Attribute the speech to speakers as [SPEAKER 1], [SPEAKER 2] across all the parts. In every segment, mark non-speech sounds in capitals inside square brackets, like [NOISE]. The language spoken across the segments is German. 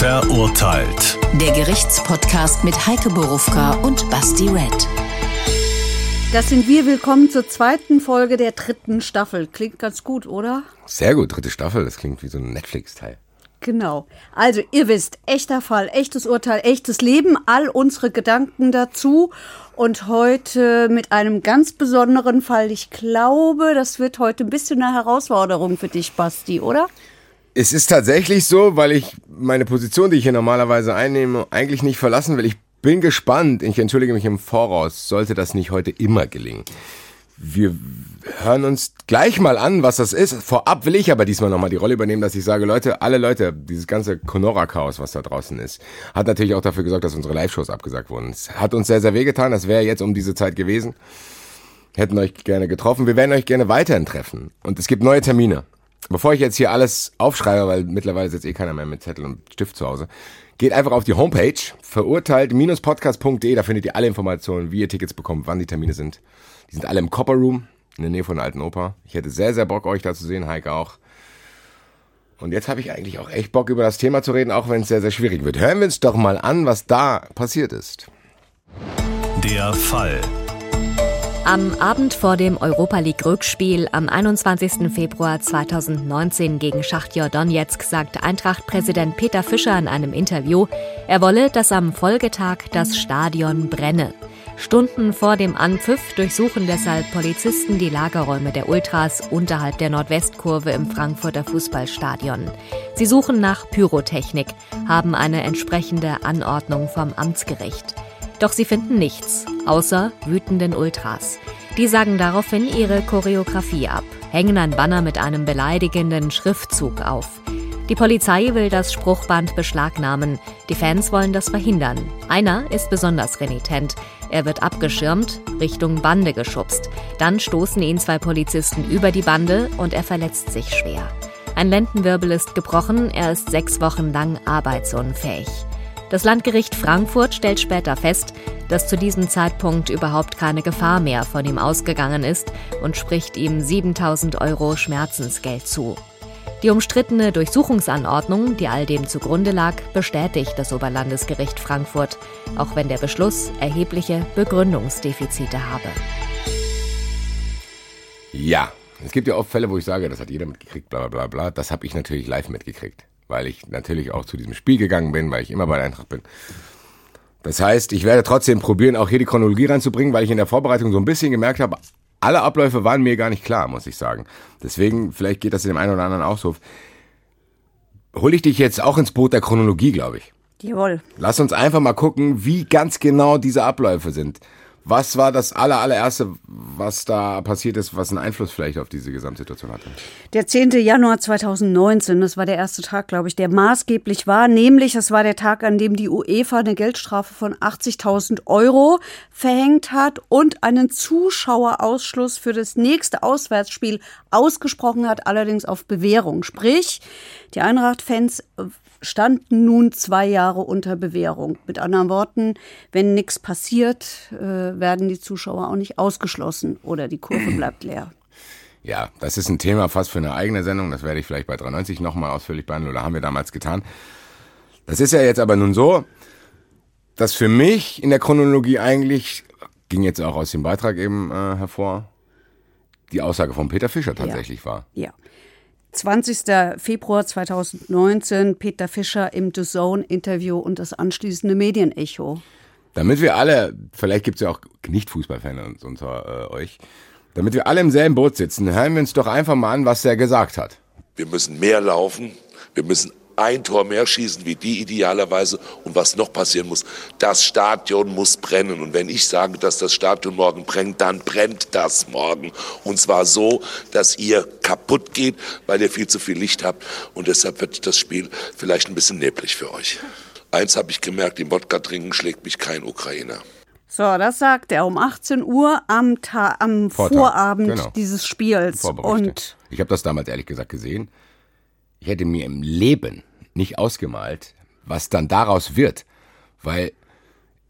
[SPEAKER 1] Verurteilt.
[SPEAKER 2] Der Gerichtspodcast mit Heike Borufka und Basti Red.
[SPEAKER 3] Das sind wir. Willkommen zur zweiten Folge der dritten Staffel. Klingt ganz gut, oder?
[SPEAKER 4] Sehr gut, dritte Staffel. Das klingt wie so ein Netflix-Teil.
[SPEAKER 3] Genau. Also, ihr wisst, echter Fall, echtes Urteil, echtes Leben, all unsere Gedanken dazu. Und heute mit einem ganz besonderen Fall. Ich glaube, das wird heute ein bisschen eine Herausforderung für dich, Basti, oder?
[SPEAKER 4] Es ist tatsächlich so, weil ich meine Position, die ich hier normalerweise einnehme, eigentlich nicht verlassen will. Ich bin gespannt. Ich entschuldige mich im Voraus. Sollte das nicht heute immer gelingen. Wir hören uns gleich mal an, was das ist. Vorab will ich aber diesmal nochmal die Rolle übernehmen, dass ich sage, Leute, alle Leute, dieses ganze Conora-Chaos, was da draußen ist, hat natürlich auch dafür gesorgt, dass unsere Live-Shows abgesagt wurden. Es hat uns sehr, sehr wehgetan. Das wäre jetzt um diese Zeit gewesen. Hätten euch gerne getroffen. Wir werden euch gerne weiterhin treffen. Und es gibt neue Termine. Bevor ich jetzt hier alles aufschreibe, weil mittlerweile sitzt eh keiner mehr mit Zettel und Stift zu Hause, geht einfach auf die Homepage verurteilt-podcast.de, da findet ihr alle Informationen, wie ihr Tickets bekommt, wann die Termine sind. Die sind alle im Copper Room in der Nähe von der Alten Oper. Ich hätte sehr, sehr Bock, euch da zu sehen, Heike auch. Und jetzt habe ich eigentlich auch echt Bock, über das Thema zu reden, auch wenn es sehr, sehr schwierig wird. Hören wir uns doch mal an, was da passiert ist.
[SPEAKER 1] Der Fall.
[SPEAKER 5] Am Abend vor dem Europa League Rückspiel am 21. Februar 2019 gegen Schachtjor Donetsk sagt Eintracht-Präsident Peter Fischer in einem Interview, er wolle, dass am Folgetag das Stadion brenne. Stunden vor dem Anpfiff durchsuchen deshalb Polizisten die Lagerräume der Ultras unterhalb der Nordwestkurve im Frankfurter Fußballstadion. Sie suchen nach Pyrotechnik, haben eine entsprechende Anordnung vom Amtsgericht. Doch sie finden nichts, außer wütenden Ultras. Die sagen daraufhin ihre Choreografie ab, hängen ein Banner mit einem beleidigenden Schriftzug auf. Die Polizei will das Spruchband beschlagnahmen. Die Fans wollen das verhindern. Einer ist besonders renitent. Er wird abgeschirmt, Richtung Bande geschubst. Dann stoßen ihn zwei Polizisten über die Bande und er verletzt sich schwer. Ein Lendenwirbel ist gebrochen, er ist sechs Wochen lang arbeitsunfähig. Das Landgericht Frankfurt stellt später fest, dass zu diesem Zeitpunkt überhaupt keine Gefahr mehr von ihm ausgegangen ist und spricht ihm 7000 Euro Schmerzensgeld zu. Die umstrittene Durchsuchungsanordnung, die all dem zugrunde lag, bestätigt das Oberlandesgericht Frankfurt, auch wenn der Beschluss erhebliche Begründungsdefizite habe.
[SPEAKER 4] Ja, es gibt ja oft Fälle, wo ich sage, das hat jeder mitgekriegt, bla bla bla bla. Das habe ich natürlich live mitgekriegt weil ich natürlich auch zu diesem Spiel gegangen bin, weil ich immer bei der Eintracht bin. Das heißt, ich werde trotzdem probieren, auch hier die Chronologie reinzubringen, weil ich in der Vorbereitung so ein bisschen gemerkt habe, alle Abläufe waren mir gar nicht klar, muss ich sagen. Deswegen, vielleicht geht das dem einen oder anderen auch so. Hol ich dich jetzt auch ins Boot der Chronologie, glaube ich.
[SPEAKER 3] Jawohl.
[SPEAKER 4] Lass uns einfach mal gucken, wie ganz genau diese Abläufe sind. Was war das aller, allererste, was da passiert ist, was einen Einfluss vielleicht auf diese Gesamtsituation hatte?
[SPEAKER 3] Der 10. Januar 2019, das war der erste Tag, glaube ich, der maßgeblich war. Nämlich, es war der Tag, an dem die UEFA eine Geldstrafe von 80.000 Euro verhängt hat und einen Zuschauerausschluss für das nächste Auswärtsspiel ausgesprochen hat, allerdings auf Bewährung. Sprich, die Eintracht-Fans standen nun zwei Jahre unter Bewährung. Mit anderen Worten, wenn nichts passiert, äh, werden die Zuschauer auch nicht ausgeschlossen oder die Kurve bleibt leer.
[SPEAKER 4] Ja, das ist ein Thema fast für eine eigene Sendung. Das werde ich vielleicht bei 93 nochmal ausführlich behandeln oder haben wir damals getan. Das ist ja jetzt aber nun so, dass für mich in der Chronologie eigentlich, ging jetzt auch aus dem Beitrag eben äh, hervor, die Aussage von Peter Fischer tatsächlich
[SPEAKER 3] ja.
[SPEAKER 4] war.
[SPEAKER 3] Ja. 20. Februar 2019, Peter Fischer im The Zone-Interview und das anschließende Medienecho.
[SPEAKER 4] Damit wir alle, vielleicht gibt es ja auch Nicht-Fußballfans unter äh, euch, damit wir alle im selben Boot sitzen, hören wir uns doch einfach mal an, was er gesagt hat.
[SPEAKER 6] Wir müssen mehr laufen, wir müssen ein Tor mehr schießen wie die idealerweise. Und was noch passieren muss, das Stadion muss brennen. Und wenn ich sage, dass das Stadion morgen brennt, dann brennt das morgen. Und zwar so, dass ihr kaputt geht, weil ihr viel zu viel Licht habt. Und deshalb wird das Spiel vielleicht ein bisschen neblig für euch. Eins habe ich gemerkt, im Wodka trinken schlägt mich kein Ukrainer.
[SPEAKER 3] So, das sagt er um 18 Uhr am, Ta am Vorabend genau. dieses Spiels. Und
[SPEAKER 4] ich habe das damals ehrlich gesagt gesehen. Ich hätte mir im Leben nicht ausgemalt, was dann daraus wird, weil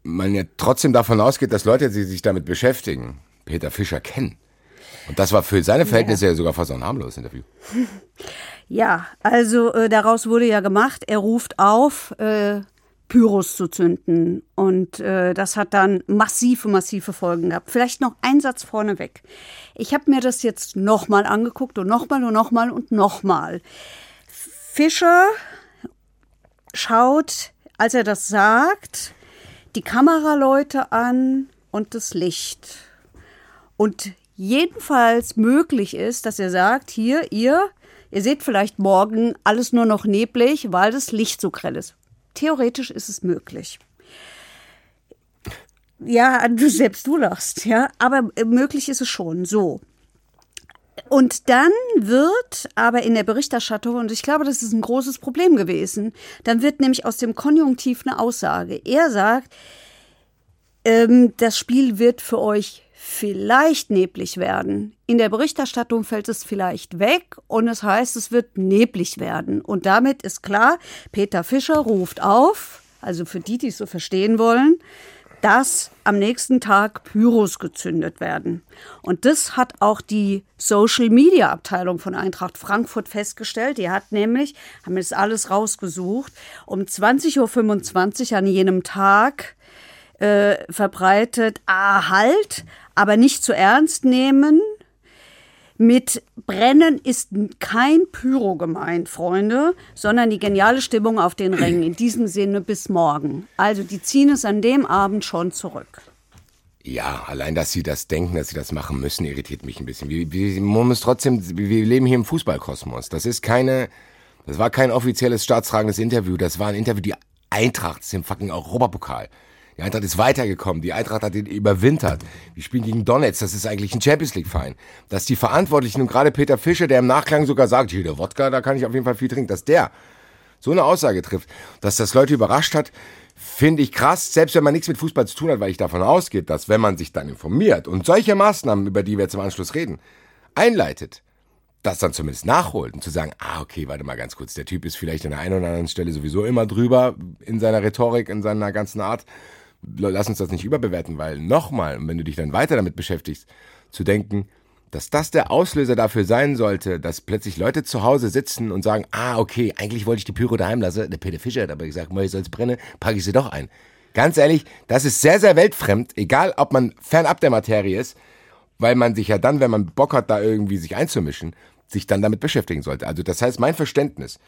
[SPEAKER 4] man ja trotzdem davon ausgeht, dass Leute, die sich damit beschäftigen, Peter Fischer kennen. Und das war für seine Verhältnisse ja, ja sogar fast ein harmloses Interview. [LAUGHS]
[SPEAKER 3] Ja, also äh, daraus wurde ja gemacht, er ruft auf, äh, Pyros zu zünden. Und äh, das hat dann massive, massive Folgen gehabt. Vielleicht noch ein Satz vorneweg. Ich habe mir das jetzt nochmal angeguckt und nochmal und nochmal und nochmal. Fischer schaut, als er das sagt, die Kameraleute an und das Licht. Und jedenfalls möglich ist, dass er sagt, hier, ihr, ihr seht vielleicht morgen alles nur noch neblig, weil das Licht so grell ist. Theoretisch ist es möglich. Ja, du selbst du lachst, ja, aber möglich ist es schon. So. Und dann wird aber in der Berichterstattung, und ich glaube, das ist ein großes Problem gewesen, dann wird nämlich aus dem Konjunktiv eine Aussage. Er sagt, ähm, das Spiel wird für euch vielleicht neblig werden. In der Berichterstattung fällt es vielleicht weg und es heißt, es wird neblig werden. Und damit ist klar, Peter Fischer ruft auf, also für die, die es so verstehen wollen, dass am nächsten Tag Pyros gezündet werden. Und das hat auch die Social Media Abteilung von Eintracht Frankfurt festgestellt. Die hat nämlich, haben das alles rausgesucht, um 20.25 Uhr an jenem Tag äh, verbreitet, ah, halt, aber nicht zu ernst nehmen. Mit Brennen ist kein Pyro gemeint, Freunde, sondern die geniale Stimmung auf den Rängen. In diesem Sinne bis morgen. Also die ziehen es an dem Abend schon zurück.
[SPEAKER 4] Ja, allein, dass sie das denken, dass sie das machen müssen, irritiert mich ein bisschen. Wir, wir, man muss trotzdem, wir leben hier im Fußballkosmos. Das ist keine, das war kein offizielles staatstragendes Interview. Das war ein Interview, die Eintracht ist im fucking Europapokal. Die Eintracht ist weitergekommen. Die Eintracht hat ihn überwintert. Wir spielen gegen Donetsk. Das ist eigentlich ein Champions League Verein. Dass die Verantwortlichen und gerade Peter Fischer, der im Nachklang sogar sagt, hier der Wodka, da kann ich auf jeden Fall viel trinken, dass der so eine Aussage trifft, dass das Leute überrascht hat, finde ich krass, selbst wenn man nichts mit Fußball zu tun hat, weil ich davon ausgehe, dass wenn man sich dann informiert und solche Maßnahmen, über die wir jetzt im Anschluss reden, einleitet, das dann zumindest nachholt und zu sagen, ah, okay, warte mal ganz kurz, der Typ ist vielleicht an der einen oder anderen Stelle sowieso immer drüber in seiner Rhetorik, in seiner ganzen Art lass uns das nicht überbewerten, weil nochmal, wenn du dich dann weiter damit beschäftigst, zu denken, dass das der Auslöser dafür sein sollte, dass plötzlich Leute zu Hause sitzen und sagen, ah, okay, eigentlich wollte ich die Pyro daheim lassen. Der Peter Fischer hat aber gesagt, ich soll es brennen, packe ich sie doch ein. Ganz ehrlich, das ist sehr, sehr weltfremd, egal ob man fernab der Materie ist, weil man sich ja dann, wenn man Bock hat, da irgendwie sich einzumischen, sich dann damit beschäftigen sollte. Also das heißt, mein Verständnis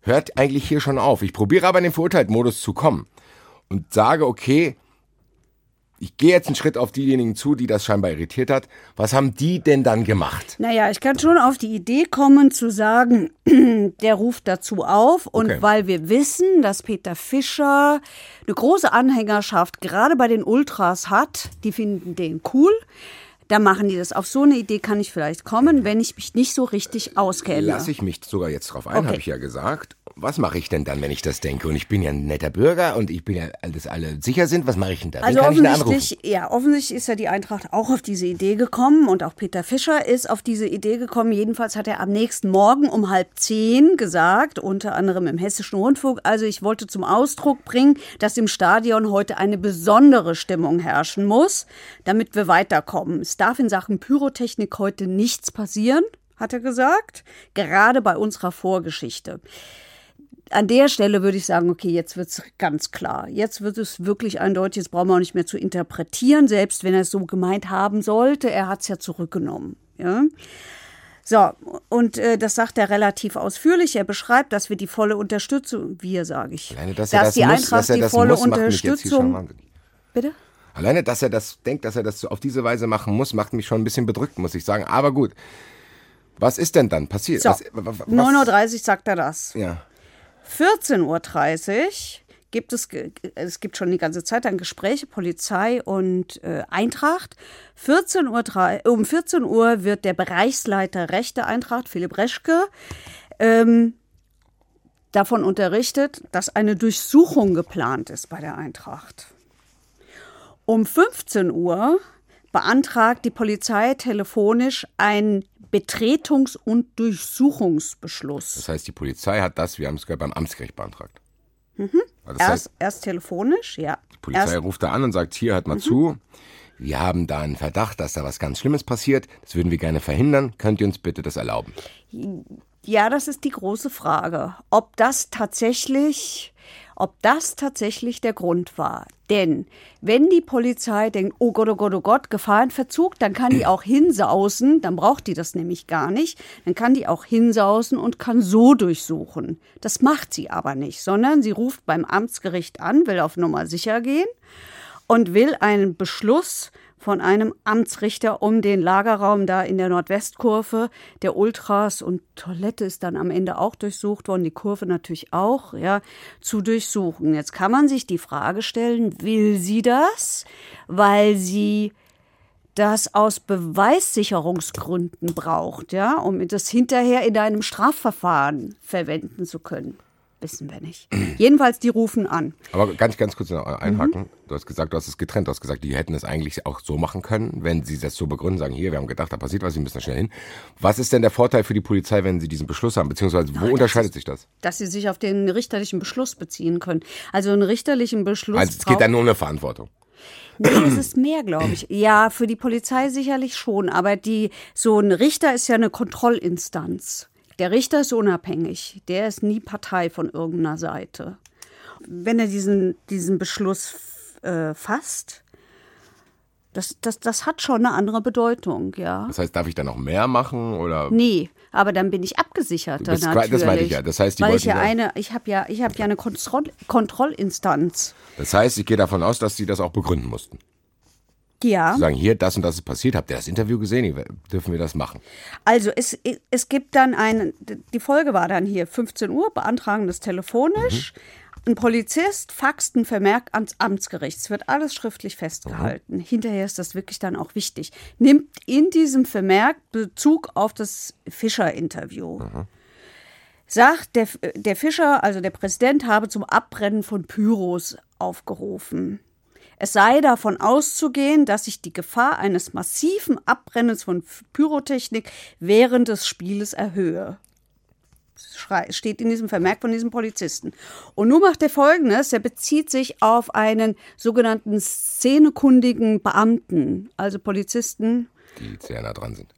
[SPEAKER 4] hört eigentlich hier schon auf. Ich probiere aber in den Verurteilt-Modus zu kommen und sage, okay, ich gehe jetzt einen Schritt auf diejenigen zu, die das scheinbar irritiert hat. Was haben die denn dann gemacht?
[SPEAKER 3] Naja, ich kann schon auf die Idee kommen zu sagen, [CLEARS THROAT] der ruft dazu auf. Und okay. weil wir wissen, dass Peter Fischer eine große Anhängerschaft gerade bei den Ultras hat, die finden den cool. Da machen die das. Auf so eine Idee kann ich vielleicht kommen, wenn ich mich nicht so richtig auskenne.
[SPEAKER 4] Lasse ich mich sogar jetzt drauf ein, okay. habe ich ja gesagt was mache ich denn dann, wenn ich das denke? Und ich bin ja ein netter Bürger und ich bin ja, dass alle sicher sind. Was mache ich denn da?
[SPEAKER 3] Also offensichtlich, ja, offensichtlich ist ja die Eintracht auch auf diese Idee gekommen und auch Peter Fischer ist auf diese Idee gekommen. Jedenfalls hat er am nächsten Morgen um halb zehn gesagt, unter anderem im Hessischen Rundfunk, also ich wollte zum Ausdruck bringen, dass im Stadion heute eine besondere Stimmung herrschen muss, damit wir weiterkommen. Es darf in Sachen Pyrotechnik heute nichts passieren, hat er gesagt, gerade bei unserer Vorgeschichte an der Stelle würde ich sagen, okay, jetzt wird es ganz klar. Jetzt wird es wirklich eindeutig, jetzt brauchen wir auch nicht mehr zu interpretieren, selbst wenn er es so gemeint haben sollte. Er hat es ja zurückgenommen. Ja? So, und äh, das sagt er relativ ausführlich. Er beschreibt, dass wir die volle Unterstützung, wir sage ich,
[SPEAKER 4] Alleine, dass, dass das die muss, Eintracht dass die volle muss, Unterstützung.
[SPEAKER 3] Bitte?
[SPEAKER 4] Alleine, dass er das denkt, dass er das auf diese Weise machen muss, macht mich schon ein bisschen bedrückt, muss ich sagen. Aber gut. Was ist denn dann passiert?
[SPEAKER 3] So, 9.30 Uhr sagt er das.
[SPEAKER 4] Ja.
[SPEAKER 3] 14.30 Uhr gibt es, es gibt schon die ganze Zeit dann Gespräche, Polizei und äh, Eintracht. 14 Uhr, um 14 Uhr wird der Bereichsleiter Rechte Eintracht, Philipp Reschke, ähm, davon unterrichtet, dass eine Durchsuchung geplant ist bei der Eintracht. Um 15 Uhr beantragt die Polizei telefonisch ein Betretungs- und Durchsuchungsbeschluss.
[SPEAKER 4] Das heißt, die Polizei hat das, wir haben es gerade beim Amtsgericht beantragt.
[SPEAKER 3] Mhm. Also erst, heißt, erst, telefonisch, ja.
[SPEAKER 4] Die Polizei
[SPEAKER 3] erst,
[SPEAKER 4] ruft da an und sagt, hier, hört mal mhm. zu. wir haben da einen Verdacht, dass da was ganz Schlimmes passiert. Das würden wir gerne verhindern. Könnt ihr uns bitte das erlauben?
[SPEAKER 3] Ja, das ist die große Frage, ob das tatsächlich, ob das tatsächlich der Grund war. Denn wenn die Polizei denkt, oh Gott, oh Gott, oh Gott, Gefahrenverzug, dann kann die auch hinsausen, dann braucht die das nämlich gar nicht, dann kann die auch hinsausen und kann so durchsuchen. Das macht sie aber nicht, sondern sie ruft beim Amtsgericht an, will auf Nummer sicher gehen und will einen Beschluss von einem Amtsrichter um den Lagerraum da in der Nordwestkurve. Der Ultras und Toilette ist dann am Ende auch durchsucht worden, die Kurve natürlich auch, ja, zu durchsuchen. Jetzt kann man sich die Frage stellen, will sie das, weil sie das aus Beweissicherungsgründen braucht, ja, um das hinterher in einem Strafverfahren verwenden zu können wissen wir nicht. Jedenfalls, die rufen an.
[SPEAKER 4] Aber ganz, ganz kurz noch einhaken. Mhm. Du hast gesagt, du hast es getrennt. Du hast gesagt, die hätten es eigentlich auch so machen können, wenn sie das so begründen, sagen, hier, wir haben gedacht, da passiert was, wir müssen da schnell hin. Was ist denn der Vorteil für die Polizei, wenn sie diesen Beschluss haben? Beziehungsweise, wo Ach, unterscheidet
[SPEAKER 3] ist,
[SPEAKER 4] sich das?
[SPEAKER 3] Dass sie sich auf den richterlichen Beschluss beziehen können. Also einen richterlichen Beschluss.
[SPEAKER 4] Also es geht dann nur um eine Verantwortung.
[SPEAKER 3] Nee, es ist mehr, glaube ich. Ja, für die Polizei sicherlich schon, aber die so ein Richter ist ja eine Kontrollinstanz. Der Richter ist unabhängig. Der ist nie Partei von irgendeiner Seite. Wenn er diesen, diesen Beschluss äh, fasst, das, das, das hat schon eine andere Bedeutung, ja.
[SPEAKER 4] Das heißt, darf ich da noch mehr machen oder?
[SPEAKER 3] Nee, aber dann bin ich natürlich.
[SPEAKER 4] Das meine ich ja. Das heißt, die
[SPEAKER 3] Weil ich ja eine, ich habe ja, ich habe ja eine Kontroll Kontrollinstanz.
[SPEAKER 4] Das heißt, ich gehe davon aus, dass Sie das auch begründen mussten.
[SPEAKER 3] Ja.
[SPEAKER 4] Zu sagen, hier, das und das ist passiert, habt ihr das Interview gesehen? Dürfen wir das machen?
[SPEAKER 3] Also es, es gibt dann ein, die Folge war dann hier 15 Uhr, beantragen das telefonisch. Mhm. Ein Polizist faxt einen Vermerk ans Amtsgericht. Es wird alles schriftlich festgehalten. Mhm. Hinterher ist das wirklich dann auch wichtig. Nimmt in diesem Vermerk Bezug auf das Fischer-Interview. Mhm. Sagt, der, der Fischer, also der Präsident, habe zum Abbrennen von Pyros aufgerufen. Es sei davon auszugehen, dass sich die Gefahr eines massiven Abbrennens von Pyrotechnik während des Spieles erhöhe steht in diesem Vermerk von diesem Polizisten. Und nun macht er Folgendes, er bezieht sich auf einen sogenannten szenekundigen Beamten, also Polizisten.
[SPEAKER 4] Die sehr nah dran sind.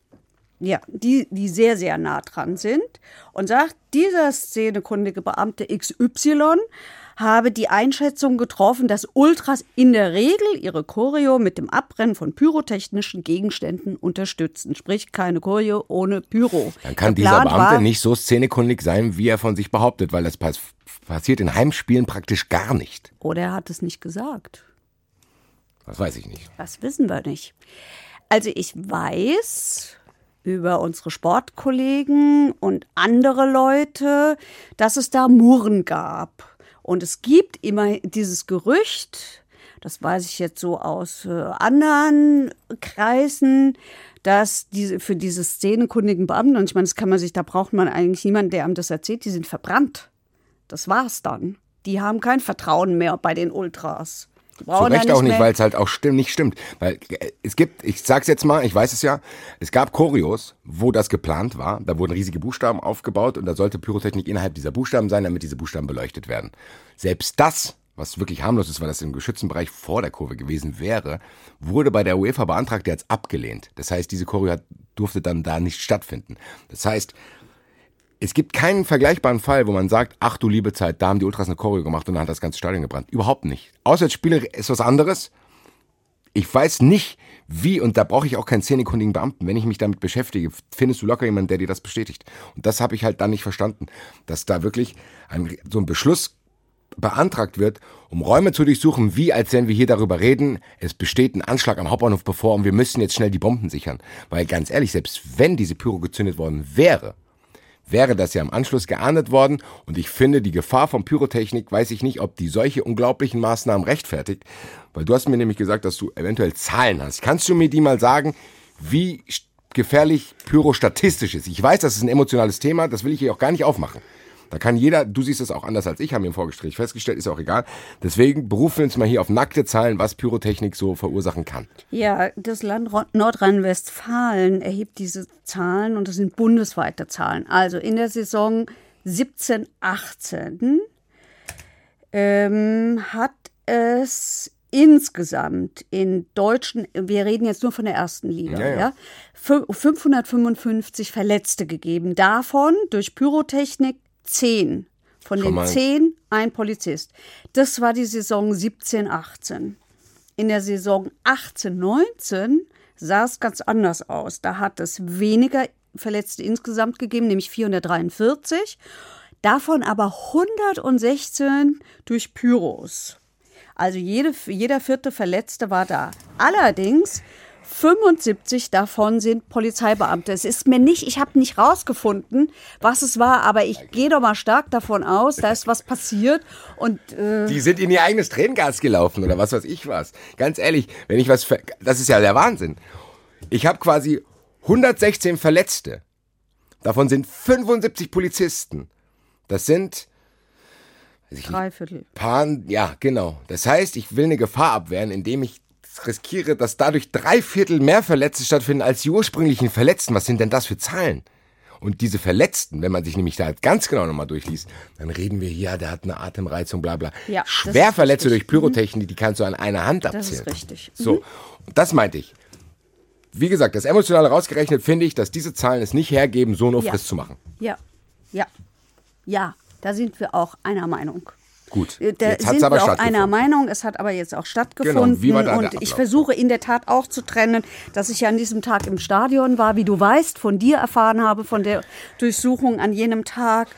[SPEAKER 3] Ja, die, die sehr, sehr nah dran sind und sagt, dieser szenekundige Beamte XY habe die Einschätzung getroffen, dass Ultras in der Regel ihre Choreo mit dem Abbrennen von pyrotechnischen Gegenständen unterstützen. Sprich, keine Choreo ohne Pyro.
[SPEAKER 4] Dann kann dieser Beamte war, nicht so szenekundig sein, wie er von sich behauptet, weil das passiert in Heimspielen praktisch gar nicht.
[SPEAKER 3] Oder er hat es nicht gesagt.
[SPEAKER 4] Das weiß ich nicht.
[SPEAKER 3] Das wissen wir nicht. Also ich weiß über unsere Sportkollegen und andere Leute, dass es da Murren gab und es gibt immer dieses Gerücht, das weiß ich jetzt so aus äh, anderen Kreisen, dass diese für diese szenenkundigen Beamten, und ich meine, das kann man sich, da braucht man eigentlich niemanden, der einem das erzählt, die sind verbrannt. Das war's dann. Die haben kein Vertrauen mehr bei den Ultras.
[SPEAKER 4] Zu Recht auch nicht, weil es halt auch stimm, nicht stimmt. Weil äh, es gibt, ich sag's jetzt mal, ich weiß es ja, es gab Choreos, wo das geplant war. Da wurden riesige Buchstaben aufgebaut und da sollte Pyrotechnik innerhalb dieser Buchstaben sein, damit diese Buchstaben beleuchtet werden. Selbst das, was wirklich harmlos ist, weil das im geschützten Bereich vor der Kurve gewesen wäre, wurde bei der UEFA beantragt, der hat's abgelehnt. Das heißt, diese Choreo durfte dann da nicht stattfinden. Das heißt, es gibt keinen vergleichbaren Fall, wo man sagt, ach du liebe Zeit, da haben die Ultras eine Choreo gemacht und dann hat das ganze Stadion gebrannt. Überhaupt nicht. Auswärtsspiele ist was anderes. Ich weiß nicht, wie, und da brauche ich auch keinen szenekundigen Beamten. Wenn ich mich damit beschäftige, findest du locker jemanden, der dir das bestätigt. Und das habe ich halt dann nicht verstanden, dass da wirklich ein, so ein Beschluss beantragt wird, um Räume zu durchsuchen, wie als wenn wir hier darüber reden, es besteht ein Anschlag am Hauptbahnhof bevor und wir müssen jetzt schnell die Bomben sichern. Weil ganz ehrlich, selbst wenn diese Pyro gezündet worden wäre, wäre das ja im Anschluss geahndet worden. Und ich finde, die Gefahr von Pyrotechnik, weiß ich nicht, ob die solche unglaublichen Maßnahmen rechtfertigt. Weil du hast mir nämlich gesagt, dass du eventuell Zahlen hast. Kannst du mir die mal sagen, wie gefährlich Pyro statistisch ist? Ich weiß, das ist ein emotionales Thema, das will ich hier auch gar nicht aufmachen. Da kann jeder, du siehst es auch anders als ich, haben wir im Vorgespräch festgestellt, ist auch egal. Deswegen berufen wir uns mal hier auf nackte Zahlen, was Pyrotechnik so verursachen kann.
[SPEAKER 3] Ja, das Land Nordrhein-Westfalen erhebt diese Zahlen und das sind bundesweite Zahlen. Also in der Saison 17, 18 ähm, hat es insgesamt in deutschen, wir reden jetzt nur von der ersten Liga,
[SPEAKER 4] Ja,
[SPEAKER 3] ja,
[SPEAKER 4] ja.
[SPEAKER 3] fü- 555 Verletzte gegeben. Davon durch Pyrotechnik 10. Von
[SPEAKER 4] Schon
[SPEAKER 3] den
[SPEAKER 4] mal.
[SPEAKER 3] 10 ein Polizist. Das war die Saison 17, 18. In der Saison 18, 19 sah es ganz anders aus. Da hat es weniger Verletzte insgesamt gegeben, nämlich 443. Davon aber 116 durch Pyros. Also jede, jeder vierte Verletzte war da. Allerdings 75 davon sind Polizeibeamte. Es ist mir nicht, ich habe nicht rausgefunden, was es war, aber ich gehe doch mal stark davon aus, da ist was passiert und äh,
[SPEAKER 4] Die sind in ihr eigenes Tränengas gelaufen oder was weiß ich was. Ganz ehrlich, wenn ich was, das ist ja der Wahnsinn. Ich habe quasi 116 Verletzte. Davon sind 75 Polizisten. Das sind
[SPEAKER 3] Dreiviertel.
[SPEAKER 4] paar, ja, genau. Das heißt, ich will eine Gefahr abwehren, indem ich riskiere, dass dadurch drei Viertel mehr Verletzte stattfinden als die ursprünglichen Verletzten. Was sind denn das für Zahlen? Und diese Verletzten, wenn man sich nämlich da ganz genau nochmal durchliest, dann reden wir hier, der hat eine Atemreizung, bla bla.
[SPEAKER 3] Ja,
[SPEAKER 4] Schwer Verletzte durch. Pyrotechnik, die kannst du an einer Hand abzählen.
[SPEAKER 3] Das ist richtig. Mhm.
[SPEAKER 4] So, und das meinte ich. Wie gesagt, das Emotionale rausgerechnet finde ich, dass diese Zahlen es nicht hergeben, so einen
[SPEAKER 3] Ja.
[SPEAKER 4] Friss zu machen.
[SPEAKER 3] Ja, ja, ja, da sind wir auch einer Meinung.
[SPEAKER 4] Gut,
[SPEAKER 3] Äh, Da
[SPEAKER 4] jetzt
[SPEAKER 3] sind
[SPEAKER 4] aber
[SPEAKER 3] wir auch einer Meinung. Es hat aber jetzt auch stattgefunden.
[SPEAKER 4] Genau, wie war da
[SPEAKER 3] und ich versuche in der Tat auch zu trennen, dass ich ja an diesem Tag im Stadion war, wie du weißt, von dir erfahren habe, von der Durchsuchung an jenem Tag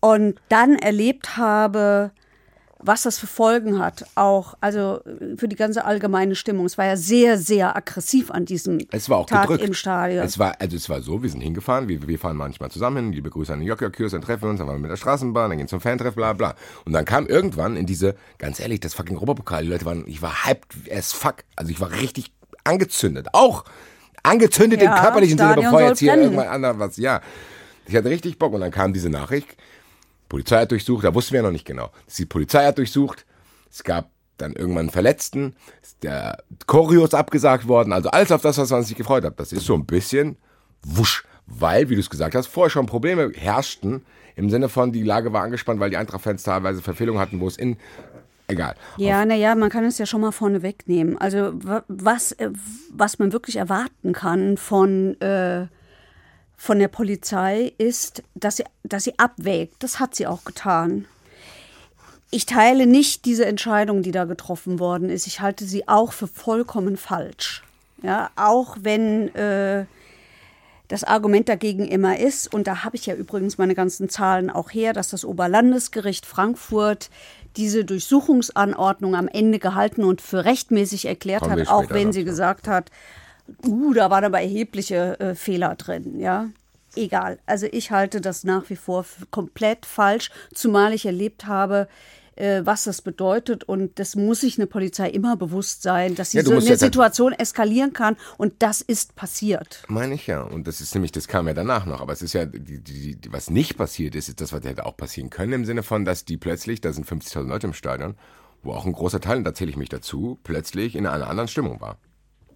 [SPEAKER 3] und dann erlebt habe, was das für Folgen hat, auch also für die ganze allgemeine Stimmung. Es war ja sehr, sehr aggressiv an diesem
[SPEAKER 4] Es war auch
[SPEAKER 3] Tag
[SPEAKER 4] gedrückt.
[SPEAKER 3] im Stadion.
[SPEAKER 4] Es war, also es war so, wir sind hingefahren, wir, wir fahren manchmal zusammen hin, liebe Grüße an den Jokja-Kurs, dann treffen wir uns, dann waren wir mit der Straßenbahn, dann gehen zum Fantreff, bla bla. Und dann kam irgendwann in diese, ganz ehrlich, das fucking Europapokal, die Leute waren, ich war hyped as fuck. Also ich war richtig angezündet. Auch angezündet
[SPEAKER 3] Ja,
[SPEAKER 4] im körperlichen Sinne,
[SPEAKER 3] Stadion
[SPEAKER 4] bevor
[SPEAKER 3] soll
[SPEAKER 4] jetzt hier
[SPEAKER 3] brennen.
[SPEAKER 4] irgendwann anderes was, ja. Ich hatte richtig Bock und dann kam diese Nachricht, Polizei hat durchsucht, da wussten wir noch nicht genau. Die Polizei hat durchsucht, es gab dann irgendwann einen Verletzten, der Choreo ist abgesagt worden, also alles auf das, was man sich gefreut hat. Das ist so ein bisschen wusch, weil, wie du es gesagt hast, vorher schon Probleme herrschten, im Sinne von, die Lage war angespannt, weil die Eintracht-Fans teilweise Verfehlungen hatten, wo es in, egal.
[SPEAKER 3] Ja, naja, man kann es ja schon mal vorne wegnehmen. Also wa- was, äh, was man wirklich erwarten kann von, äh, von der Polizei ist, dass sie, dass sie abwägt. Das hat sie auch getan. Ich teile nicht diese Entscheidung, die da getroffen worden ist. Ich halte sie auch für vollkommen falsch. Ja, auch wenn äh, das Argument dagegen immer ist, und da habe ich ja übrigens meine ganzen Zahlen auch her, dass das Oberlandesgericht Frankfurt diese Durchsuchungsanordnung am Ende gehalten und für rechtmäßig erklärt
[SPEAKER 4] wir
[SPEAKER 3] hat, auch wenn sie gesagt hat, uh, da waren aber erhebliche äh, Fehler drin, ja. Egal. Also ich halte das nach wie vor komplett falsch, zumal ich erlebt habe, äh, was das bedeutet. Und das muss sich eine Polizei immer bewusst sein, dass sie
[SPEAKER 4] Ja,
[SPEAKER 3] so eine
[SPEAKER 4] jetzt halt-
[SPEAKER 3] Situation eskalieren kann. Und das ist passiert.
[SPEAKER 4] Meine ich ja. Und das ist nämlich, das kam ja danach noch. Aber es ist ja, die, die, die, was nicht passiert ist, ist das, was hätte auch passieren können, im Sinne von, dass die plötzlich, da sind 50.000 Leute im Stadion, wo auch ein großer Teil, und da zähle ich mich dazu, plötzlich in einer anderen Stimmung war.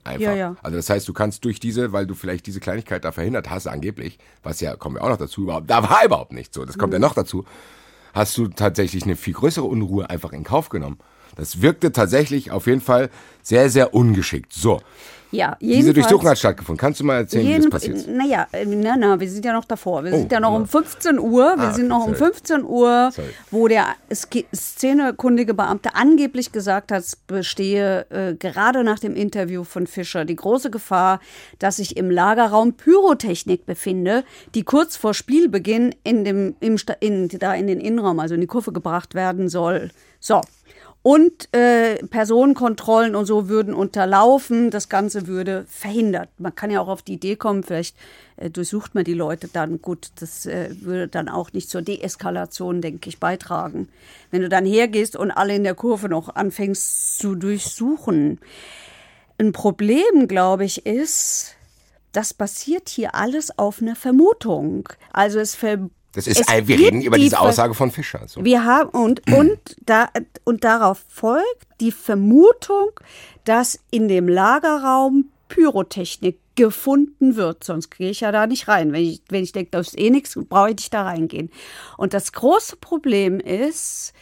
[SPEAKER 4] Einfach.
[SPEAKER 3] Ja, ja.
[SPEAKER 4] Also das heißt, du kannst durch diese, weil du vielleicht diese Kleinigkeit da verhindert hast, angeblich, was ja, kommen wir auch noch dazu, überhaupt, da war überhaupt nicht so, das kommt ja
[SPEAKER 3] Mhm.
[SPEAKER 4] noch dazu, hast du tatsächlich eine viel größere Unruhe einfach in Kauf genommen. Das wirkte tatsächlich auf jeden Fall sehr, sehr ungeschickt. So,
[SPEAKER 3] Ja,
[SPEAKER 4] diese Durchsuchung hat stattgefunden. Kannst du mal erzählen, wie
[SPEAKER 3] Jeden,
[SPEAKER 4] das passiert ist?
[SPEAKER 3] naja, äh, na, na, wir sind ja noch davor. Wir
[SPEAKER 4] Oh,
[SPEAKER 3] sind ja noch
[SPEAKER 4] ja.
[SPEAKER 3] um 15 Uhr. Wir
[SPEAKER 4] Ah,
[SPEAKER 3] sind noch um
[SPEAKER 4] sorry.
[SPEAKER 3] 15 Uhr,
[SPEAKER 4] Sorry.
[SPEAKER 3] wo der szenekundige Beamte angeblich gesagt hat, es bestehe äh, gerade nach dem Interview von Fischer die große Gefahr, dass sich im Lagerraum Pyrotechnik befinde, die kurz vor Spielbeginn in dem, im, in, da in den Innenraum, also in die Kurve gebracht werden soll. So. Und äh, Personenkontrollen und so würden unterlaufen. Das Ganze würde verhindert. Man kann ja auch auf die Idee kommen, vielleicht äh, durchsucht man die Leute dann. Gut, das äh, würde dann auch nicht zur Deeskalation, denke ich, beitragen. Wenn du dann hergehst und alle in der Kurve noch anfängst zu durchsuchen. Ein Problem, glaube ich, ist, das basiert hier alles auf einer Vermutung. Also es ver
[SPEAKER 4] Das ist,
[SPEAKER 3] es
[SPEAKER 4] wir reden über
[SPEAKER 3] die
[SPEAKER 4] diese Aussage von Fischer. So.
[SPEAKER 3] wir haben und und da und darauf folgt die Vermutung, dass in dem Lagerraum Pyrotechnik gefunden wird, sonst gehe ich ja da nicht rein. Wenn ich wenn ich denke, das ist eh nichts, brauche ich nicht da reingehen. Und das große Problem ist,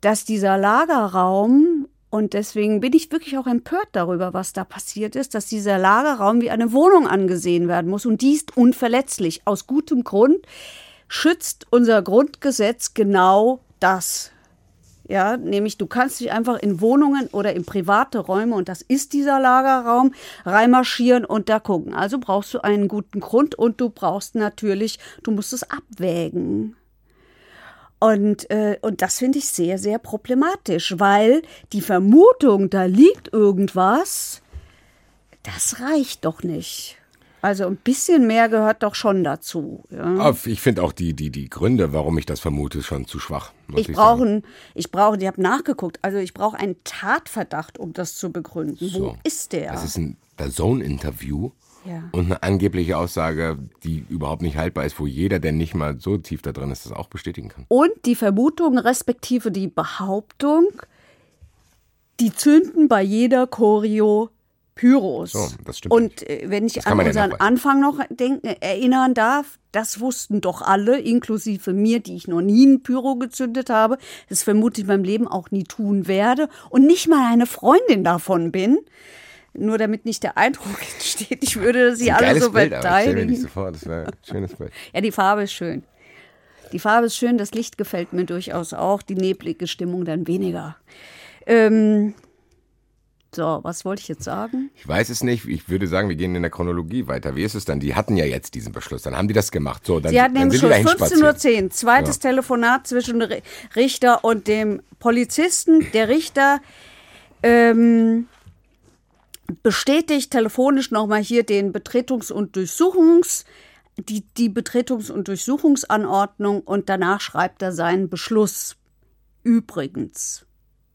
[SPEAKER 3] dass dieser Lagerraum Und deswegen bin ich wirklich auch empört darüber, was da passiert ist, dass dieser Lagerraum wie eine Wohnung angesehen werden muss. Und die ist unverletzlich. Aus gutem Grund schützt unser Grundgesetz genau das. Ja, nämlich du kannst dich einfach in Wohnungen oder in private Räume, und das ist dieser Lagerraum, reinmarschieren und da gucken. Also brauchst du einen guten Grund und du brauchst natürlich, du musst es abwägen. Und, äh, und das finde ich sehr, sehr problematisch, weil die Vermutung, da liegt irgendwas, das reicht doch nicht. Also ein bisschen mehr gehört doch schon dazu. Ja.
[SPEAKER 4] Ich finde auch die, die, die Gründe, warum ich das vermute, schon zu schwach.
[SPEAKER 3] Ich, ich brauche, ich brauche, ich habe nachgeguckt, also ich brauche einen Tatverdacht, um das zu begründen. So. Wo ist der?
[SPEAKER 4] Das ist ein Zone-Interview ja. Und eine angebliche Aussage, die überhaupt nicht haltbar ist, wo jeder, der nicht mal so tief da drin ist, das auch bestätigen kann.
[SPEAKER 3] Und die Vermutung, respektive die Behauptung, die zünden bei jeder Choreo Pyros.
[SPEAKER 4] So, das stimmt.
[SPEAKER 3] Und äh, wenn ich an unseren ja Anfang noch denken, erinnern darf, das wussten doch alle, inklusive mir, die ich noch nie ein Pyro gezündet habe, das vermutlich in meinem Leben auch nie tun werde und nicht mal eine Freundin davon bin. Nur damit nicht der Eindruck [LAUGHS] entsteht, ich würde sie alle so Bild, verteidigen. Ich sofort, das wäre ein schönes Bild. [LAUGHS] ja, die Farbe ist schön. Die Farbe ist schön, das Licht gefällt mir durchaus auch, die neblige Stimmung dann weniger. Ähm, so, was wollte ich jetzt sagen?
[SPEAKER 4] Ich weiß es nicht. Ich würde sagen, wir gehen in der Chronologie weiter. Wie ist es dann? Die hatten ja jetzt diesen Beschluss. Dann haben die das gemacht. So, dann,
[SPEAKER 3] Sie hatten den Beschluss 15.10 Uhr. Zweites ja. Telefonat zwischen Richter und dem Polizisten. Der Richter ähm, bestätigt telefonisch nochmal hier den Betretungs- und Durchsuchungs- die, die Betretungs- und Durchsuchungsanordnung und danach schreibt er seinen Beschluss. Übrigens,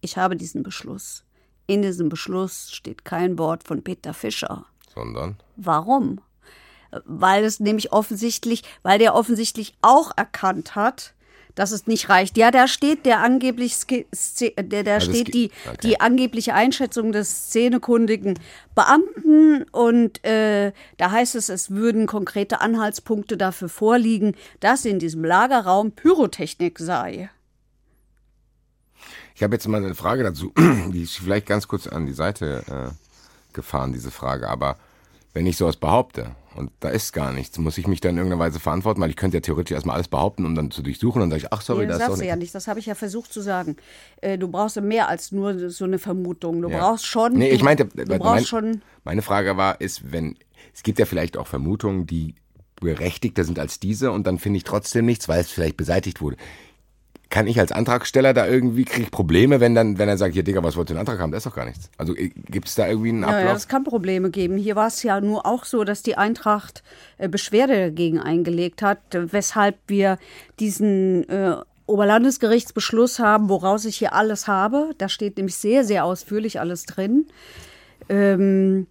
[SPEAKER 3] ich habe diesen Beschluss. In diesem Beschluss steht kein Wort von Peter Fischer.
[SPEAKER 4] Sondern?
[SPEAKER 3] Warum? Weil es nämlich offensichtlich, weil der offensichtlich auch erkannt hat, dass es nicht reicht. Ja, da steht der angeblich der, da also steht die, okay. die angebliche Einschätzung des szenekundigen Beamten und äh, da heißt es, es würden konkrete Anhaltspunkte dafür vorliegen, dass in diesem Lagerraum Pyrotechnik sei.
[SPEAKER 4] Ich habe jetzt mal eine Frage dazu, [CLEARS THROAT] die ist vielleicht ganz kurz an die Seite äh, gefahren, diese Frage, aber wenn ich sowas behaupte und da ist gar nichts. Muss ich mich dann in irgendeiner Weise verantworten? Weil ich könnte ja theoretisch erstmal alles behaupten, um dann zu durchsuchen und dann sage ich, ach sorry,
[SPEAKER 3] nee,
[SPEAKER 4] das,
[SPEAKER 3] das
[SPEAKER 4] ist doch
[SPEAKER 3] nicht. ja nicht. Das habe ich ja versucht zu sagen. Äh, du brauchst mehr als nur so eine Vermutung. Du
[SPEAKER 4] ja.
[SPEAKER 3] brauchst schon.
[SPEAKER 4] Nee, ich meinte,
[SPEAKER 3] du brauchst mein, schon.
[SPEAKER 4] Meine Frage war, ist, wenn es gibt ja vielleicht auch Vermutungen, die berechtigter sind als diese und dann finde ich trotzdem nichts, weil es vielleicht beseitigt wurde kann ich als Antragsteller da irgendwie, kriege ich Probleme, wenn dann, wenn er sagt, hier Digga, was wollt ihr den Antrag haben? Das ist doch gar nichts. Also äh, gibt es da irgendwie einen Ablauf?
[SPEAKER 3] Ja, ja, es kann Probleme geben. Hier war es ja nur auch so, dass die Eintracht äh, Beschwerde dagegen eingelegt hat, weshalb wir diesen äh, Oberlandesgerichtsbeschluss haben, woraus ich hier alles habe. Da steht nämlich sehr, sehr ausführlich alles drin. Ähm,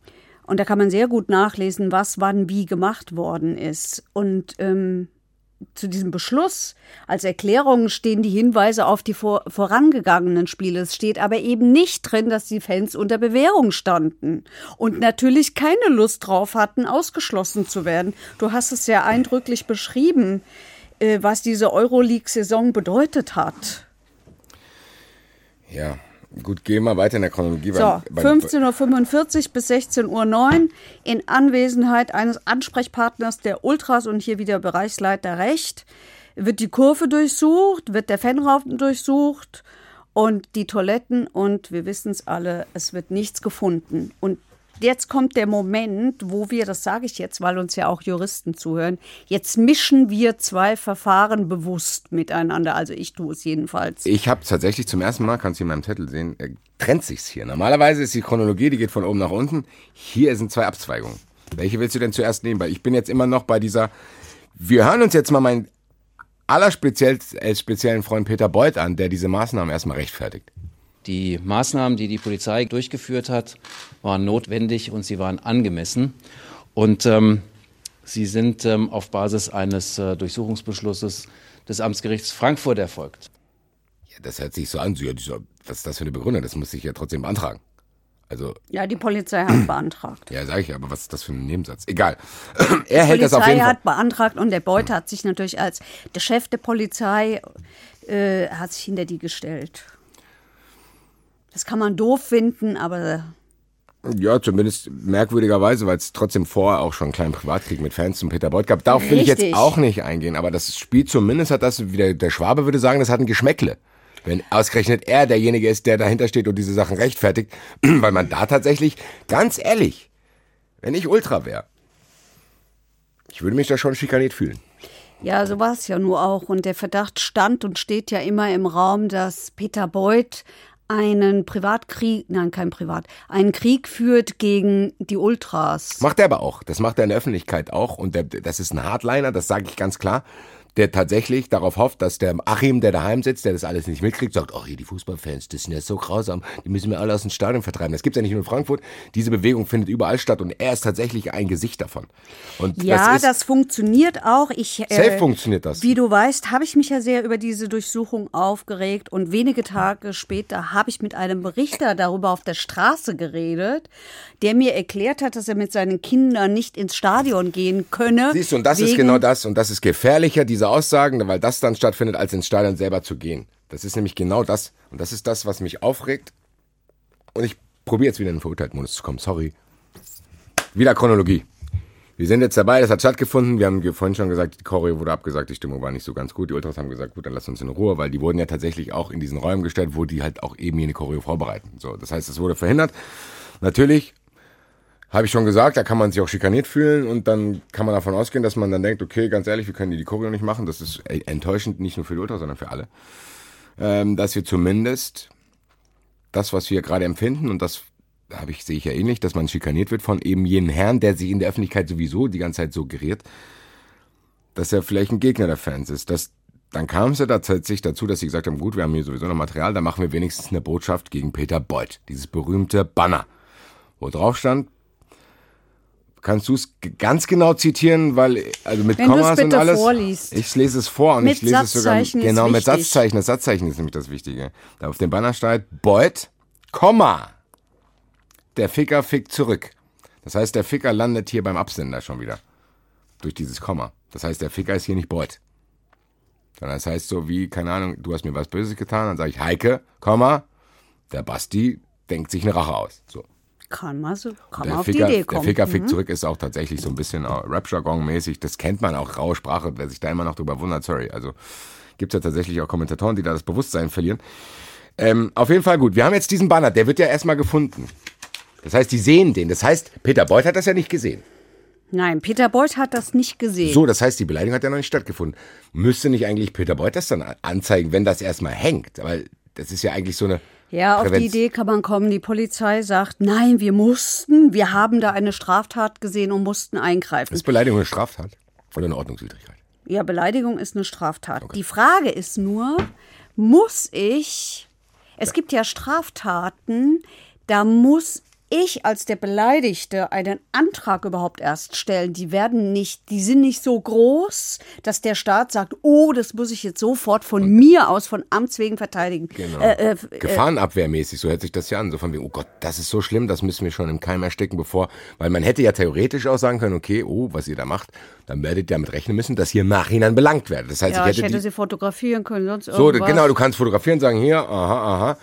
[SPEAKER 3] und da kann man sehr gut nachlesen, was wann wie gemacht worden ist. Und ähm, zu diesem Beschluss als Erklärung stehen die Hinweise auf die vor, vorangegangenen Spiele. Es steht aber eben nicht drin, dass die Fans unter Bewährung standen und natürlich keine Lust drauf hatten, ausgeschlossen zu werden. Du hast es ja eindrücklich beschrieben, äh, was diese Euroleague-Saison bedeutet hat.
[SPEAKER 4] Ja, Gut, gehen wir weiter in der Chronologie.
[SPEAKER 3] So, 15.45 Uhr bis 16.09 Uhr in Anwesenheit eines Ansprechpartners der Ultras und hier wieder Bereichsleiter Recht wird die Kurve durchsucht, wird der Fanraum durchsucht und die Toiletten und wir wissen es alle, es wird nichts gefunden. Und jetzt kommt der Moment, wo wir, das sage ich jetzt, weil uns ja auch Juristen zuhören, jetzt mischen wir zwei Verfahren bewusst miteinander. Also ich tue es jedenfalls.
[SPEAKER 4] Ich habe tatsächlich zum ersten Mal, kannst du in meinem Zettel sehen, äh, trennt sich's hier. Normalerweise ist die Chronologie, die geht von oben nach unten. Hier sind zwei Abzweigungen. Welche willst du denn zuerst nehmen? Weil ich bin jetzt immer noch bei dieser. Wir hören uns jetzt mal meinen allerspeziellen Freund Peter Beuth an, der diese Maßnahmen erstmal rechtfertigt.
[SPEAKER 7] Die Maßnahmen, die die Polizei durchgeführt hat, waren notwendig und sie waren angemessen. Und ähm, sie sind ähm, auf Basis eines äh, Durchsuchungsbeschlusses des Amtsgerichts Frankfurt erfolgt.
[SPEAKER 4] Ja, das hört sich so an. Was ist das für eine Begründung? Das muss ich ja trotzdem beantragen. Also,
[SPEAKER 3] ja, die Polizei hat beantragt.
[SPEAKER 4] Ja, sage ich, aber was ist das für ein Nebensatz? Egal. [CLEARS THROAT] er hält das auf jeden
[SPEAKER 3] Fall. Die Polizei hat beantragt und der Beuth hat sich natürlich als der Chef der Polizei äh, hat sich hinter die gestellt. Das kann man doof finden, aber
[SPEAKER 4] Ja, zumindest merkwürdigerweise, weil es trotzdem vorher auch schon einen kleinen Privatkrieg mit Fans zum Peter Beuth gab. Darauf will ich jetzt
[SPEAKER 3] Richtig.
[SPEAKER 4] auch nicht eingehen, aber das Spiel zumindest hat das, wie der, der Schwabe würde sagen, das hat ein Geschmäckle. Wenn ausgerechnet er derjenige ist, der dahinter steht und diese Sachen rechtfertigt, [CLEARS THROAT] weil man da tatsächlich, ganz ehrlich, wenn ich Ultra wäre, ich würde mich da schon schikaniert fühlen.
[SPEAKER 3] Ja, so war es ja nur auch. Und der Verdacht stand und steht ja immer im Raum, dass Peter Beuth einen Privatkrieg, nein, kein Privat, einen Krieg führt gegen die Ultras.
[SPEAKER 4] Macht er aber auch. Das macht er in der Öffentlichkeit auch. Und der, das ist ein Hardliner, das sage ich ganz klar, der tatsächlich darauf hofft, dass der Achim, der daheim sitzt, der das alles nicht mitkriegt, sagt, ach hier, die Fußballfans, das sind ja so grausam, die müssen wir alle aus dem Stadion vertreiben. Das gibt's ja nicht nur in Frankfurt. Diese Bewegung findet überall statt und er ist tatsächlich ein Gesicht davon. Und
[SPEAKER 3] Ja,
[SPEAKER 4] das
[SPEAKER 3] das, funktioniert auch. Ich, äh,
[SPEAKER 4] Safe funktioniert das.
[SPEAKER 3] Wie du weißt, habe ich mich ja sehr über diese Durchsuchung aufgeregt und wenige Tage später habe ich mit einem Berichter darüber auf der Straße geredet, der mir erklärt hat, dass er mit seinen Kindern nicht ins Stadion gehen könne.
[SPEAKER 4] Siehst du, und das ist genau das. Und das ist gefährlicher, Aussagen, weil das dann stattfindet, als ins Stadion selber zu gehen. Das ist nämlich genau das. Und das ist das, was mich aufregt. Und ich probiere jetzt wieder in den Verurteilten-Modus zu kommen. Sorry. Wieder Chronologie. Wir sind jetzt dabei, das hat stattgefunden. Wir haben vorhin schon gesagt, die Choreo wurde abgesagt, die Stimmung war nicht so ganz gut. Die Ultras haben gesagt, gut, dann lass uns in Ruhe, weil die wurden ja tatsächlich auch in diesen Räumen gestellt, wo die halt auch eben jene Choreo vorbereiten. So, das heißt, es wurde verhindert. Natürlich habe ich schon gesagt, da kann man sich auch schikaniert fühlen und dann kann man davon ausgehen, dass man dann denkt, okay, ganz ehrlich, wir können die, Choreo nicht machen. Das ist äh, enttäuschend, nicht nur für die Ultras, sondern für alle. Ähm, dass wir zumindest das, was wir gerade empfinden und das habe ich, sehe ich ja ähnlich, dass man schikaniert wird von eben jenen Herrn, der sich in der Öffentlichkeit sowieso die ganze Zeit suggeriert, dass er vielleicht ein Gegner der Fans ist. Das, dann kam es ja tatsächlich dazu, dass sie gesagt haben, gut, wir haben hier sowieso noch Material, da machen wir wenigstens eine Botschaft gegen Peter Beuth. Dieses berühmte Banner, wo drauf stand, kannst du es ganz genau zitieren, weil, also mit
[SPEAKER 3] Wenn
[SPEAKER 4] Kommas und alles.
[SPEAKER 3] vorliest.
[SPEAKER 4] Ich lese es vor und
[SPEAKER 3] Mit
[SPEAKER 4] ich lese es sogar, genau, mit. Satzzeichen. Das Satzzeichen ist nämlich das Wichtige. Da auf dem Banner steht, Beuth, Komma. Der Ficker fickt zurück. Das heißt, der Ficker landet hier beim Absender schon wieder. Durch dieses Komma. Das heißt, der Ficker ist hier nicht Beuth. Sondern das heißt so wie, keine Ahnung, du hast mir was Böses getan, dann sage ich Heike, Komma, der Basti denkt sich eine Rache aus. So.
[SPEAKER 3] Kann man so, kann man
[SPEAKER 4] Der
[SPEAKER 3] auf
[SPEAKER 4] Ficker,
[SPEAKER 3] die Idee
[SPEAKER 4] der
[SPEAKER 3] kommen.
[SPEAKER 4] Ficker fickt
[SPEAKER 3] Mhm.
[SPEAKER 4] zurück ist auch tatsächlich so ein bisschen äh, Rap-Jargon-mäßig. Das kennt man auch, raue Sprache. Wer sich da immer noch drüber wundert, sorry. Also gibt es ja tatsächlich auch Kommentatoren, die da das Bewusstsein verlieren. Ähm, auf jeden Fall gut. Wir haben jetzt diesen Banner, der wird ja erstmal gefunden. Das heißt, die sehen den. Das heißt, Peter Beuth hat das ja nicht gesehen.
[SPEAKER 3] Nein, Peter Beuth hat das nicht gesehen.
[SPEAKER 4] So, das heißt, die Beleidigung hat ja noch nicht stattgefunden. Müsste nicht eigentlich Peter Beuth das dann anzeigen, wenn das erstmal hängt? Weil das ist ja eigentlich so eine.
[SPEAKER 3] Ja, auf die
[SPEAKER 4] Prävenz-
[SPEAKER 3] Idee kann man kommen. Die Polizei sagt, nein, wir mussten, wir haben da eine Straftat gesehen und mussten eingreifen.
[SPEAKER 4] Ist Beleidigung eine Straftat? Oder eine Ordnungswidrigkeit?
[SPEAKER 3] Ja, Beleidigung ist eine Straftat. Die Frage ist nur, muss ich, es gibt ja Straftaten, da muss ich als der Beleidigte einen Antrag überhaupt erst stellen. Die werden nicht, die sind nicht so groß, dass der Staat sagt, oh, das muss ich jetzt sofort von mir aus, von Amts wegen verteidigen.
[SPEAKER 4] Genau.
[SPEAKER 3] Äh, äh,
[SPEAKER 4] Gefahrenabwehrmäßig, so hört sich das ja an. So von wegen, oh Gott, das ist so schlimm, das müssen wir schon im Keim ersticken, bevor, weil man hätte ja theoretisch auch sagen können, okay, oh, was ihr da macht, dann werdet ihr damit rechnen müssen, dass ihr im Nachhinein belangt werdet. Das heißt,
[SPEAKER 3] ja,
[SPEAKER 4] ich
[SPEAKER 3] ich
[SPEAKER 4] hätte,
[SPEAKER 3] hätte
[SPEAKER 4] die,
[SPEAKER 3] sie fotografieren können, sonst
[SPEAKER 4] so,
[SPEAKER 3] irgendwas.
[SPEAKER 4] genau, du kannst fotografieren, sagen hier, aha, aha.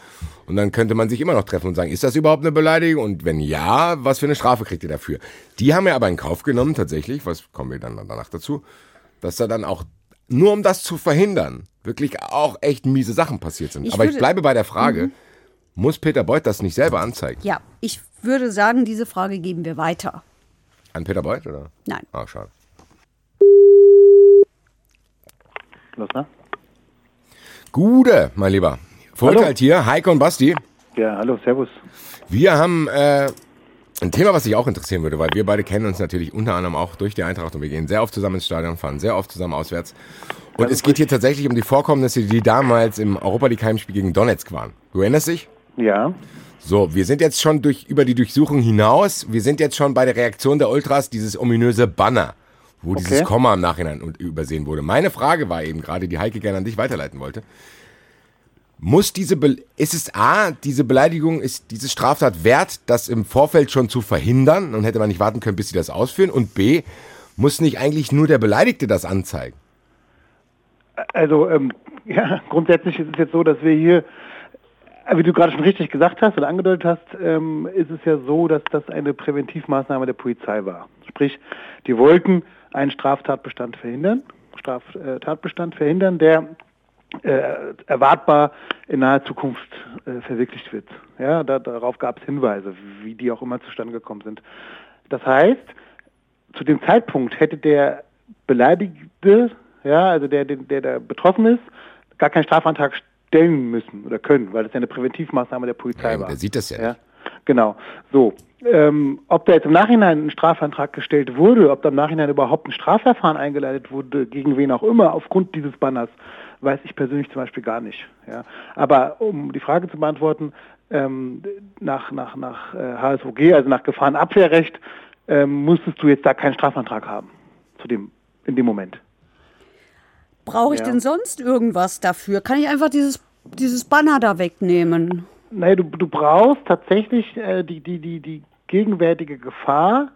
[SPEAKER 4] Und dann könnte man sich immer noch treffen und sagen, ist das überhaupt eine Beleidigung? Und wenn ja, was für eine Strafe kriegt ihr dafür? Die haben ja aber in Kauf genommen, tatsächlich, was kommen wir dann danach dazu, dass da dann auch, nur um das zu verhindern, wirklich auch echt miese Sachen passiert sind.
[SPEAKER 3] Ich
[SPEAKER 4] aber ich
[SPEAKER 3] Mhm.
[SPEAKER 4] bleibe bei der Frage, muss Peter Beuth das nicht selber anzeigen?
[SPEAKER 3] Ja, ich würde sagen, diese Frage geben wir weiter.
[SPEAKER 4] An Peter Beuth, oder?
[SPEAKER 3] Nein.
[SPEAKER 4] Ah, schade.
[SPEAKER 8] Los, ne?
[SPEAKER 4] Gude, mein Lieber. Verurteilt hier, Heike und Basti.
[SPEAKER 8] Ja, hallo, servus.
[SPEAKER 4] Wir haben äh, ein Thema, was dich auch interessieren würde, weil wir beide kennen uns natürlich unter anderem auch durch die Eintracht und wir gehen sehr oft zusammen ins Stadion, fahren sehr oft zusammen auswärts. Und es geht hier tatsächlich um die Vorkommnisse, die damals im Europa League Heimspiel gegen Donetsk waren. Du erinnerst dich?
[SPEAKER 8] Ja,
[SPEAKER 4] So, wir sind jetzt schon durch, über die Durchsuchung hinaus. Wir sind jetzt schon bei der Reaktion der Ultras, dieses ominöse Banner, wo dieses Komma im Nachhinein übersehen wurde. Meine Frage war eben gerade, die Heike gerne an dich weiterleiten wollte. Muss diese, Be ist es A, diese Beleidigung, ist diese Straftat wert, das im Vorfeld schon zu verhindern und hätte man nicht warten können, bis sie das ausführen? Und B, muss nicht eigentlich nur der Beleidigte das anzeigen?
[SPEAKER 8] also ähm, [LAUGHS] ja, grundsätzlich ist es jetzt so, dass wir hier wie du gerade schon richtig gesagt hast oder angedeutet hast, ähm, ist es ja so, dass das eine Präventivmaßnahme der Polizei war. Sprich, die wollten einen Straftatbestand verhindern, Straftatbestand verhindern, der äh, erwartbar in naher Zukunft äh, verwirklicht wird. Ja, da, darauf gab es Hinweise, wie die auch immer zustande gekommen sind. Das heißt, zu dem Zeitpunkt hätte der Beleidigte, ja, also der, der, der da betroffen ist, gar keinen Strafantrag stellen müssen oder können, weil das ja eine Präventivmaßnahme der Polizei
[SPEAKER 4] Ja,
[SPEAKER 8] war.
[SPEAKER 4] der sieht das ja nicht.
[SPEAKER 8] Genau. So. Ähm, ob da jetzt im Nachhinein ein Strafantrag gestellt wurde, ob da im Nachhinein überhaupt ein Strafverfahren eingeleitet wurde, gegen wen auch immer, aufgrund dieses Banners, weiß ich persönlich zum Beispiel gar nicht. Ja. Aber um die Frage zu beantworten, ähm, nach, nach, nach äh, HSOG, also nach Gefahrenabwehrrecht, ähm, musstest du jetzt da keinen Strafantrag haben. Zu dem, in dem Moment.
[SPEAKER 3] Brauche ich
[SPEAKER 8] Ja.
[SPEAKER 3] denn sonst irgendwas dafür? Kann ich einfach dieses, dieses Banner da wegnehmen?
[SPEAKER 8] Naja, du, du brauchst tatsächlich äh, die, die, die, die gegenwärtige Gefahr,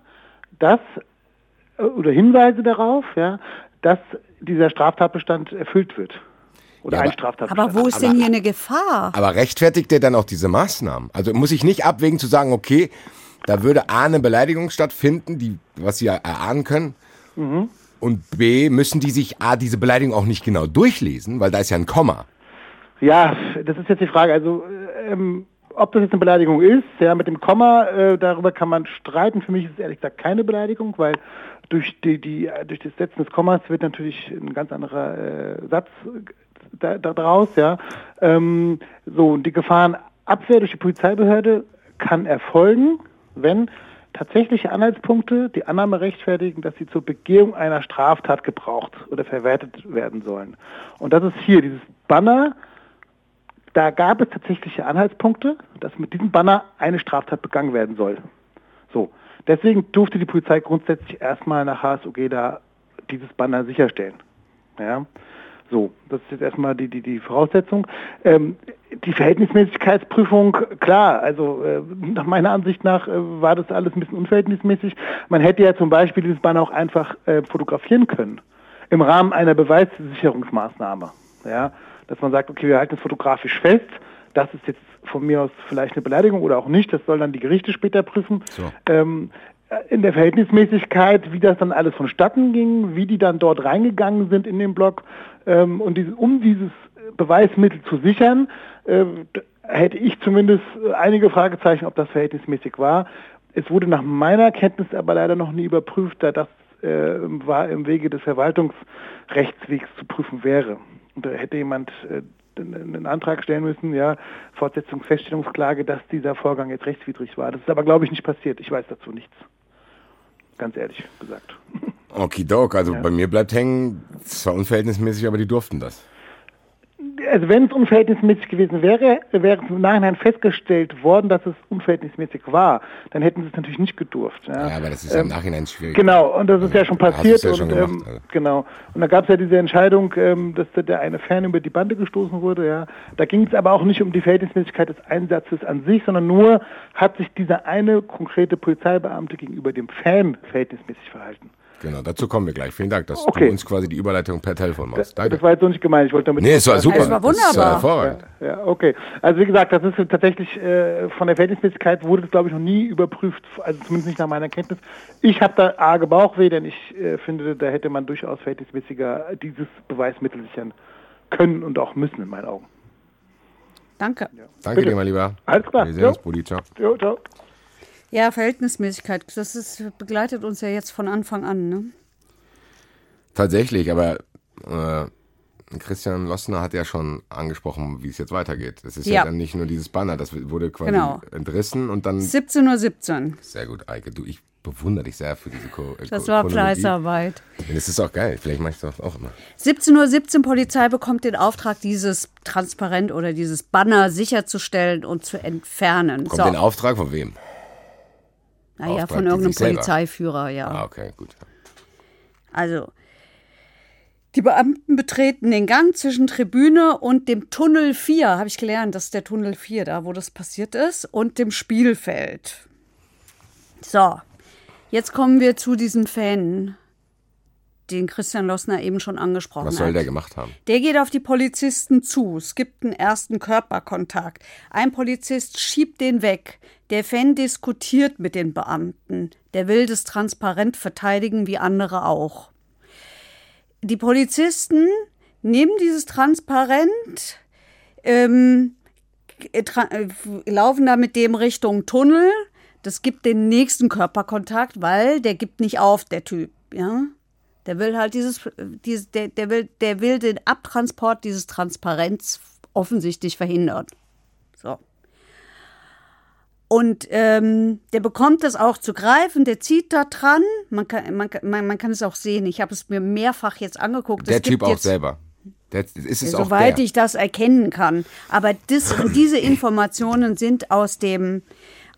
[SPEAKER 8] dass, äh, oder Hinweise darauf, ja, dass dieser Straftatbestand erfüllt wird. Oder
[SPEAKER 4] Ja,
[SPEAKER 8] ein
[SPEAKER 4] aber-
[SPEAKER 8] Straftatbestand.
[SPEAKER 3] Aber wo ist denn hier eine Gefahr?
[SPEAKER 4] Aber rechtfertigt der dann auch diese Maßnahmen? Also muss ich nicht abwägen zu sagen, okay, da würde A eine Beleidigung stattfinden, die, was sie ja erahnen können.
[SPEAKER 8] Mhm.
[SPEAKER 4] Und B, müssen die sich A, diese Beleidigung auch nicht genau durchlesen, weil da ist ja ein Komma.
[SPEAKER 8] Ja, das ist jetzt die Frage. Also, ähm, ob das jetzt eine Beleidigung ist, ja, mit dem Komma, äh, darüber kann man streiten. Für mich ist es ehrlich gesagt keine Beleidigung, weil durch die, die durch das Setzen des Kommas wird natürlich ein ganz anderer äh, Satz da, da daraus, ja. Ähm, so, die Gefahrenabwehr durch die Polizeibehörde kann erfolgen, wenn tatsächliche Anhaltspunkte die Annahme rechtfertigen, dass sie zur Begehung einer Straftat gebraucht oder verwertet werden sollen. Und das ist hier dieses Banner, da gab es tatsächliche Anhaltspunkte, dass mit diesem Banner eine Straftat begangen werden soll. So. Deswegen durfte die Polizei grundsätzlich erstmal nach HSOG da dieses Banner sicherstellen. Ja. So, das ist jetzt erstmal die, die, die Voraussetzung. Ähm, die Verhältnismäßigkeitsprüfung, klar, also äh, nach meiner Ansicht nach äh, war das alles ein bisschen unverhältnismäßig. Man hätte ja zum Beispiel dieses Banner auch einfach äh, fotografieren können im Rahmen einer Beweissicherungsmaßnahme. Ja, dass man sagt, okay, wir halten es fotografisch fest. Das ist jetzt von mir aus vielleicht eine Beleidigung oder auch nicht. Das sollen dann die Gerichte später prüfen.
[SPEAKER 4] So.
[SPEAKER 8] Ähm, in der Verhältnismäßigkeit, wie das dann alles vonstatten ging, wie die dann dort reingegangen sind in den Block ähm, und diese, um dieses Beweismittel zu sichern, äh, hätte ich zumindest einige Fragezeichen, ob das verhältnismäßig war. Es wurde nach meiner Kenntnis aber leider noch nie überprüft, da das äh, war im Wege des Verwaltungsrechtswegs zu prüfen wäre. Und da hätte jemand äh, einen Antrag stellen müssen, ja, Fortsetzungsfeststellungsklage, dass dieser Vorgang jetzt rechtswidrig war. Das ist aber, glaube ich, nicht passiert. Ich weiß dazu nichts. Ganz ehrlich gesagt.
[SPEAKER 4] Okidok, also
[SPEAKER 8] Ja.
[SPEAKER 4] bei mir bleibt hängen, es war unverhältnismäßig, aber die durften das.
[SPEAKER 8] Also wenn es unverhältnismäßig gewesen wäre, wäre es im Nachhinein festgestellt worden, dass es unverhältnismäßig war. Dann hätten sie es natürlich nicht gedurft. Ja,
[SPEAKER 4] Ja, aber das ist ja im Nachhinein schwierig.
[SPEAKER 8] Genau, und das ist ja schon
[SPEAKER 4] Hast
[SPEAKER 8] passiert.
[SPEAKER 4] ja schon
[SPEAKER 8] und,
[SPEAKER 4] gemacht,
[SPEAKER 8] ähm,
[SPEAKER 4] also.
[SPEAKER 8] Genau. Und da gab es ja diese Entscheidung, ähm, dass da der eine Fan über die Bande gestoßen wurde. Ja. Da ging es aber auch nicht um die Verhältnismäßigkeit des Einsatzes an sich, sondern nur hat sich dieser eine konkrete Polizeibeamte gegenüber dem Fan verhältnismäßig verhalten.
[SPEAKER 4] Genau, dazu kommen wir gleich. Vielen Dank, dass
[SPEAKER 8] Okay.
[SPEAKER 4] du uns quasi die Überleitung per Telefon machst.
[SPEAKER 8] Das,
[SPEAKER 4] Danke.
[SPEAKER 8] das war jetzt so nicht gemeint. Ich wollte damit
[SPEAKER 4] nee, es war super.
[SPEAKER 3] Es war
[SPEAKER 4] Das ist, äh,
[SPEAKER 3] wunderbar.
[SPEAKER 4] hervorragend.
[SPEAKER 8] Ja, okay. Also wie gesagt, das ist tatsächlich äh, von der Verhältnismäßigkeit wurde das glaube ich noch nie überprüft, also zumindest nicht nach meiner Kenntnis. Ich habe da arge Bauchweh, denn ich äh, finde, da hätte man durchaus verhältnismäßiger dieses Beweismittel sichern können und auch müssen in meinen Augen.
[SPEAKER 3] Danke.
[SPEAKER 4] Danke
[SPEAKER 8] Bitte.
[SPEAKER 4] dir, mein Lieber.
[SPEAKER 8] Alles klar.
[SPEAKER 4] Wir sehen
[SPEAKER 8] Jo.
[SPEAKER 4] uns, Brudi. Ciao.
[SPEAKER 8] Jo, ciao.
[SPEAKER 3] Ja, Verhältnismäßigkeit, das ist, begleitet uns ja jetzt von Anfang an. Ne?
[SPEAKER 4] Tatsächlich, aber äh, Christian Lossner hat ja schon angesprochen, wie es jetzt weitergeht. Es ist ja.
[SPEAKER 3] Ja.
[SPEAKER 4] dann nicht nur dieses Banner, das wurde quasi
[SPEAKER 3] Genau.
[SPEAKER 4] entrissen und dann.
[SPEAKER 3] 17.17 Uhr.
[SPEAKER 4] Sehr gut, Eike. Du, ich bewundere dich sehr für diese Ko
[SPEAKER 3] Das
[SPEAKER 4] Ko-
[SPEAKER 3] war
[SPEAKER 4] Chronologie.
[SPEAKER 3] Fleißarbeit.
[SPEAKER 4] Und es ist auch geil. Vielleicht mache ich das auch immer.
[SPEAKER 3] 17.17 Uhr Polizei bekommt den Auftrag, dieses Transparent oder dieses Banner sicherzustellen und zu entfernen.
[SPEAKER 4] Kommt
[SPEAKER 3] so.
[SPEAKER 4] den Auftrag von wem?
[SPEAKER 3] Naja, von irgendeinem Polizeiführer, ja.
[SPEAKER 4] Ah, okay, gut.
[SPEAKER 3] Also, die Beamten betreten den Gang zwischen Tribüne und dem Tunnel 4, habe ich gelernt, das ist der Tunnel 4, da wo das passiert ist, und dem Spielfeld. So, jetzt kommen wir zu diesem Fan, den Christian Lossner eben schon angesprochen
[SPEAKER 4] Was
[SPEAKER 3] hat.
[SPEAKER 4] soll der gemacht haben?
[SPEAKER 3] Der geht auf die Polizisten zu. Es gibt einen ersten Körperkontakt. Ein Polizist schiebt den weg. Der Fan diskutiert mit den Beamten. Der will das transparent verteidigen, wie andere auch. Die Polizisten nehmen dieses Transparent, ähm, tra äh, laufen da mit dem Richtung Tunnel. Das gibt den nächsten Körperkontakt, weil der gibt nicht auf, der Typ. Ja, der will halt dieses, dieses der, der, will, der will den Abtransport dieses Transparenz offensichtlich verhindern. So. Und ähm, der bekommt das auch zu greifen, der zieht da dran. Man kann, man, man, man kann es auch sehen. Ich habe es mir mehrfach jetzt angeguckt.
[SPEAKER 4] Der
[SPEAKER 3] Es
[SPEAKER 4] Typ auch selber. Der, ist es auch
[SPEAKER 3] Soweit
[SPEAKER 4] der.
[SPEAKER 3] ich das erkennen kann. Aber das, diese [CLEARS THROAT] Informationen sind aus dem,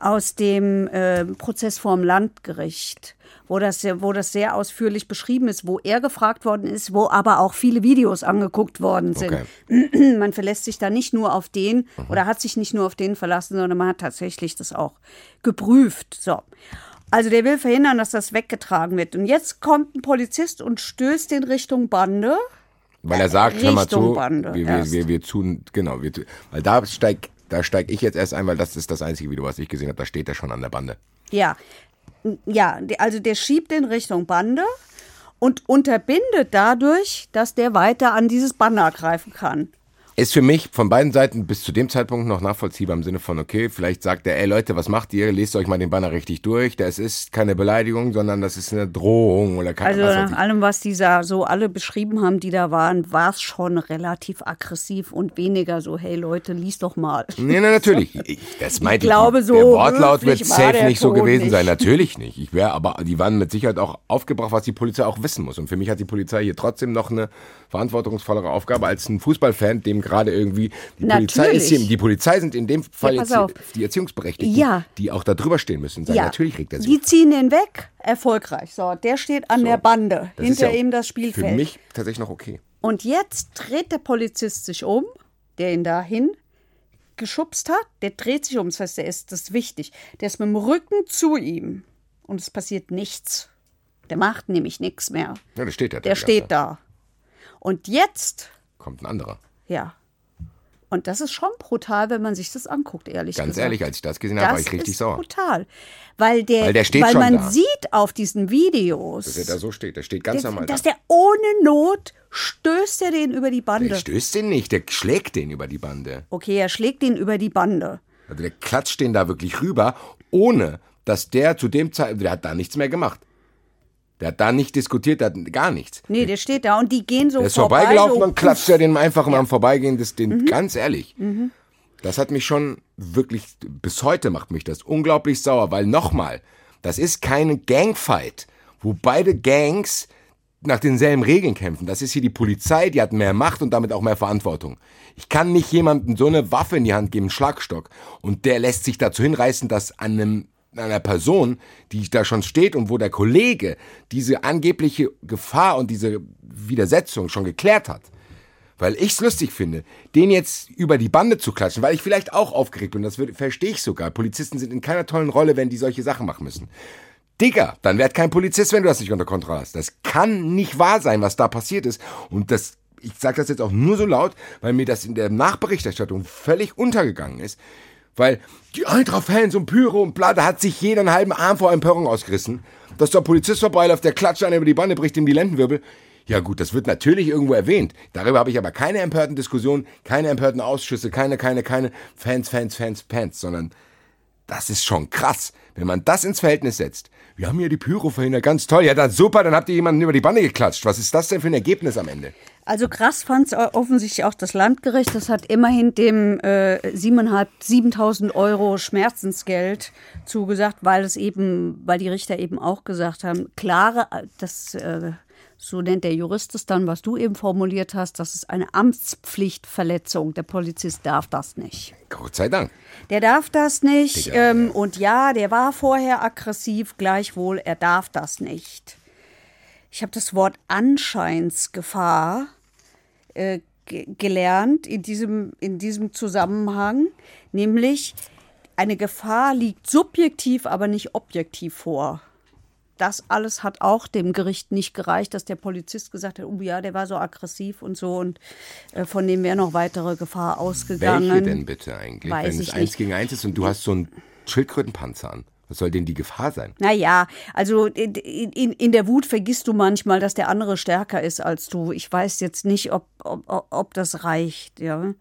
[SPEAKER 3] aus dem äh, Prozess vorm Landgericht, wo das, sehr- wo das sehr ausführlich beschrieben ist, wo er gefragt worden ist, wo aber auch viele Videos angeguckt worden sind.
[SPEAKER 4] Okay. [CLEARS THROAT]
[SPEAKER 3] Man verlässt sich da nicht nur auf den oder hat sich nicht nur auf den verlassen, sondern man hat tatsächlich das auch geprüft. So. Also der will verhindern, dass das weggetragen wird. Und jetzt kommt ein Polizist und stößt in Richtung Bande.
[SPEAKER 4] Weil er sagt, hör mal
[SPEAKER 3] Richtung
[SPEAKER 4] zu,
[SPEAKER 3] Bande
[SPEAKER 4] wir, wir, wir, wir tun, genau, wir, weil da steig, da steig ich jetzt erst ein, weil das ist das einzige Video, was ich gesehen habe, da steht er schon an der Bande.
[SPEAKER 3] Ja, ja, also der schiebt in Richtung Bande und unterbindet dadurch, dass der weiter an dieses Banner greifen kann.
[SPEAKER 4] Ist für mich von beiden Seiten bis zu dem Zeitpunkt noch nachvollziehbar im Sinne von, okay, vielleicht sagt er, ey Leute, was macht ihr? Lest euch mal den Banner richtig durch. Das ist keine Beleidigung, sondern das ist eine Drohung oder keine
[SPEAKER 3] Also nach
[SPEAKER 4] ich.
[SPEAKER 3] allem, was die da so alle beschrieben haben, die da waren, war es schon relativ aggressiv und weniger so, hey Leute, lies doch mal.
[SPEAKER 4] Nee, nee, natürlich. [LAUGHS] Ich, das meinte ich.
[SPEAKER 3] glaube,
[SPEAKER 4] nicht.
[SPEAKER 3] so
[SPEAKER 4] Der Wortlaut wird safe nicht so gewesen sein.
[SPEAKER 3] nicht.
[SPEAKER 4] Natürlich nicht. Ich wäre, aber die waren mit Sicherheit auch aufgebracht, was die Polizei auch wissen muss. Und für mich hat die Polizei hier trotzdem noch eine verantwortungsvollere Aufgabe als ein Fußballfan, dem gerade irgendwie die Polizei ist hier.
[SPEAKER 3] Natürlich.
[SPEAKER 4] Die Polizei sind in dem Fall
[SPEAKER 3] pass
[SPEAKER 4] jetzt
[SPEAKER 3] auf.
[SPEAKER 4] die Erziehungsberechtigten,
[SPEAKER 3] Ja.
[SPEAKER 4] die auch da drüber stehen müssen. Sagen, Natürlich regt er sich.
[SPEAKER 3] Die ziehen den weg, erfolgreich. So, der steht an der Bande,
[SPEAKER 4] Das
[SPEAKER 3] hinter
[SPEAKER 4] ja
[SPEAKER 3] ihm das
[SPEAKER 4] Für
[SPEAKER 3] Spielfeld.
[SPEAKER 4] mich tatsächlich noch okay.
[SPEAKER 3] Und jetzt dreht der Polizist sich um, der ihn dahin geschubst hat. Der dreht sich um. Das heißt, der ist das ist wichtig. Der ist mit dem Rücken zu ihm. Und es passiert nichts. Der macht nämlich nichts mehr.
[SPEAKER 4] Ja, da steht er.
[SPEAKER 3] Der steht da. Und jetzt,
[SPEAKER 4] Kommt ein anderer.
[SPEAKER 3] ja. Und das ist schon brutal, wenn man sich das anguckt, ehrlich
[SPEAKER 4] Ganz
[SPEAKER 3] gesagt.
[SPEAKER 4] ehrlich, als ich das gesehen habe, war
[SPEAKER 3] Das
[SPEAKER 4] ich richtig
[SPEAKER 3] ist
[SPEAKER 4] sauer.
[SPEAKER 3] brutal. Weil der,
[SPEAKER 4] Weil der steht
[SPEAKER 3] weil
[SPEAKER 4] schon
[SPEAKER 3] man
[SPEAKER 4] da.
[SPEAKER 3] sieht auf diesen Videos,
[SPEAKER 4] Dass er da so steht. Der steht ganz normal da.
[SPEAKER 3] dass der ohne Not stößt er den über die Bande.
[SPEAKER 4] Der stößt den nicht, der schlägt den über die Bande.
[SPEAKER 3] Okay, er schlägt ihn über die Bande.
[SPEAKER 4] Also der klatscht den da wirklich rüber, ohne dass der zu dem Zeitpunkt, der hat da nichts mehr gemacht. Der hat da nicht diskutiert, der hat gar nichts.
[SPEAKER 3] Nee, der steht da und die gehen so
[SPEAKER 4] Der ist
[SPEAKER 3] vorbei.
[SPEAKER 4] vorbeigelaufen,
[SPEAKER 3] so,
[SPEAKER 4] dann klatscht er den einfach mal am Vorbeigehen. Das, den,
[SPEAKER 3] Mhm.
[SPEAKER 4] Ganz ehrlich. Das hat mich schon wirklich, bis heute macht mich das unglaublich sauer, weil nochmal, das ist keine Gangfight, wo beide Gangs nach denselben Regeln kämpfen. Das ist hier die Polizei, die hat mehr Macht und damit auch mehr Verantwortung. Ich kann nicht jemandem so eine Waffe in die Hand geben, einen Schlagstock, und der lässt sich dazu hinreißen, dass an einem einer Person, die da schon steht und wo der Kollege diese angebliche Gefahr und diese Widersetzung schon geklärt hat. Weil ich es lustig finde, den jetzt über die Bande zu klatschen, weil ich vielleicht auch aufgeregt bin, das verstehe ich sogar. Polizisten sind in keiner tollen Rolle, wenn die solche Sachen machen müssen. Digga, dann werd kein Polizist, wenn du das nicht unter Kontrolle hast. Das kann nicht wahr sein, was da passiert ist. Und das, ich sage das jetzt auch nur so laut, weil mir das in der Nachberichterstattung völlig untergegangen ist. Weil die Eintracht-Fans und Pyro und bla, da hat sich jeder einen halben Arm vor Empörung ausgerissen. Dass der Polizist vorbeiläuft, der klatscht einer über die Bande, bricht ihm die Lendenwirbel. Ja gut, das wird natürlich irgendwo erwähnt. Darüber habe ich aber keine empörten Diskussionen, keine empörten Ausschüsse, keine, keine, keine Fans, Fans, Fans, Fans, sondern das ist schon krass. Wenn man das ins Verhältnis setzt. Wir haben hier die Pyro verhindert, ganz toll. Ja, dann super, dann habt ihr jemanden über die Bande geklatscht. Was ist das denn für ein Ergebnis am Ende?
[SPEAKER 3] Also krass fand es offensichtlich auch das Landgericht. Das hat immerhin dem äh, 7.500 7.000 Euro Schmerzensgeld zugesagt, weil es eben, weil die Richter eben auch gesagt haben, klare, äh, das äh, so nennt der Jurist es dann, was du eben formuliert hast, das ist eine Amtspflichtverletzung. Der Polizist darf das nicht.
[SPEAKER 4] Gott sei Dank.
[SPEAKER 3] Der darf das nicht.
[SPEAKER 4] Digga,
[SPEAKER 3] Ähm, und ja, der war vorher aggressiv, gleichwohl, er darf das nicht. Ich habe das Wort Anscheinsgefahr äh, ge gelernt in diesem, in diesem Zusammenhang, nämlich eine Gefahr liegt subjektiv, aber nicht objektiv vor. Das alles hat auch dem Gericht nicht gereicht, dass der Polizist gesagt hat, oh ja, der war so aggressiv und so und äh, von dem wäre noch weitere Gefahr ausgegangen.
[SPEAKER 4] Welche denn bitte eigentlich?
[SPEAKER 3] Weiß
[SPEAKER 4] Wenn es eins
[SPEAKER 3] nicht.
[SPEAKER 4] gegen eins ist und du hast so einen Schildkrötenpanzer an. Was soll denn die Gefahr sein?
[SPEAKER 3] Naja, also in, in, in der Wut vergisst du manchmal, dass der andere stärker ist als du. Ich weiß jetzt nicht, ob, ob, ob das reicht, ja.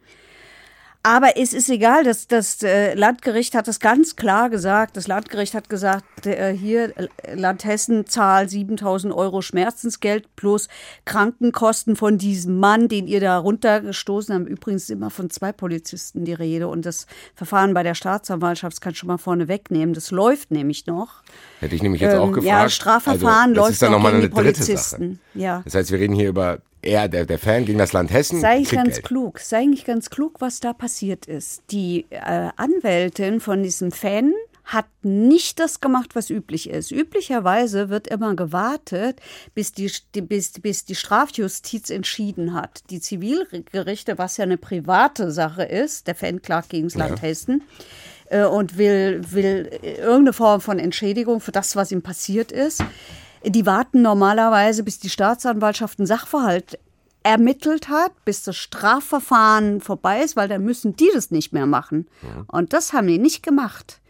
[SPEAKER 3] Aber es ist egal, das, das äh, Landgericht hat es ganz klar gesagt. Das Landgericht hat gesagt, äh, hier, äh, Land Hessen zahlt 7000 Euro Schmerzensgeld plus Krankenkosten von diesem Mann, den ihr da runtergestoßen habt. Übrigens ist immer von zwei Polizisten die Rede. Und das Verfahren bei der Staatsanwaltschaft das kann schon mal vorne wegnehmen. Das läuft nämlich noch.
[SPEAKER 4] Hätte ich nämlich jetzt auch
[SPEAKER 3] Ähm,
[SPEAKER 4] gefragt.
[SPEAKER 3] ja, Strafverfahren
[SPEAKER 4] also, das
[SPEAKER 3] läuft noch gegen die Polizisten. Ja.
[SPEAKER 4] Das heißt, wir reden hier über er, der, der Fan gegen das Land Hessen.
[SPEAKER 3] Sei ich ganz
[SPEAKER 4] Geld.
[SPEAKER 3] klug, sei eigentlich ganz klug, was da passiert ist. Die äh, Anwältin von diesem Fan hat nicht das gemacht, was üblich ist. Üblicherweise wird immer gewartet, bis die, bis, bis die Strafjustiz entschieden hat. Die Zivilgerichte, was ja eine private Sache ist, der Fan klagt gegen das Land Hessen äh, und will, will irgendeine Form von Entschädigung für das, was ihm passiert ist. Die warten normalerweise, bis die Staatsanwaltschaft einen Sachverhalt ermittelt hat, bis das Strafverfahren vorbei ist, weil dann müssen die das nicht mehr machen. Und das haben die nicht gemacht.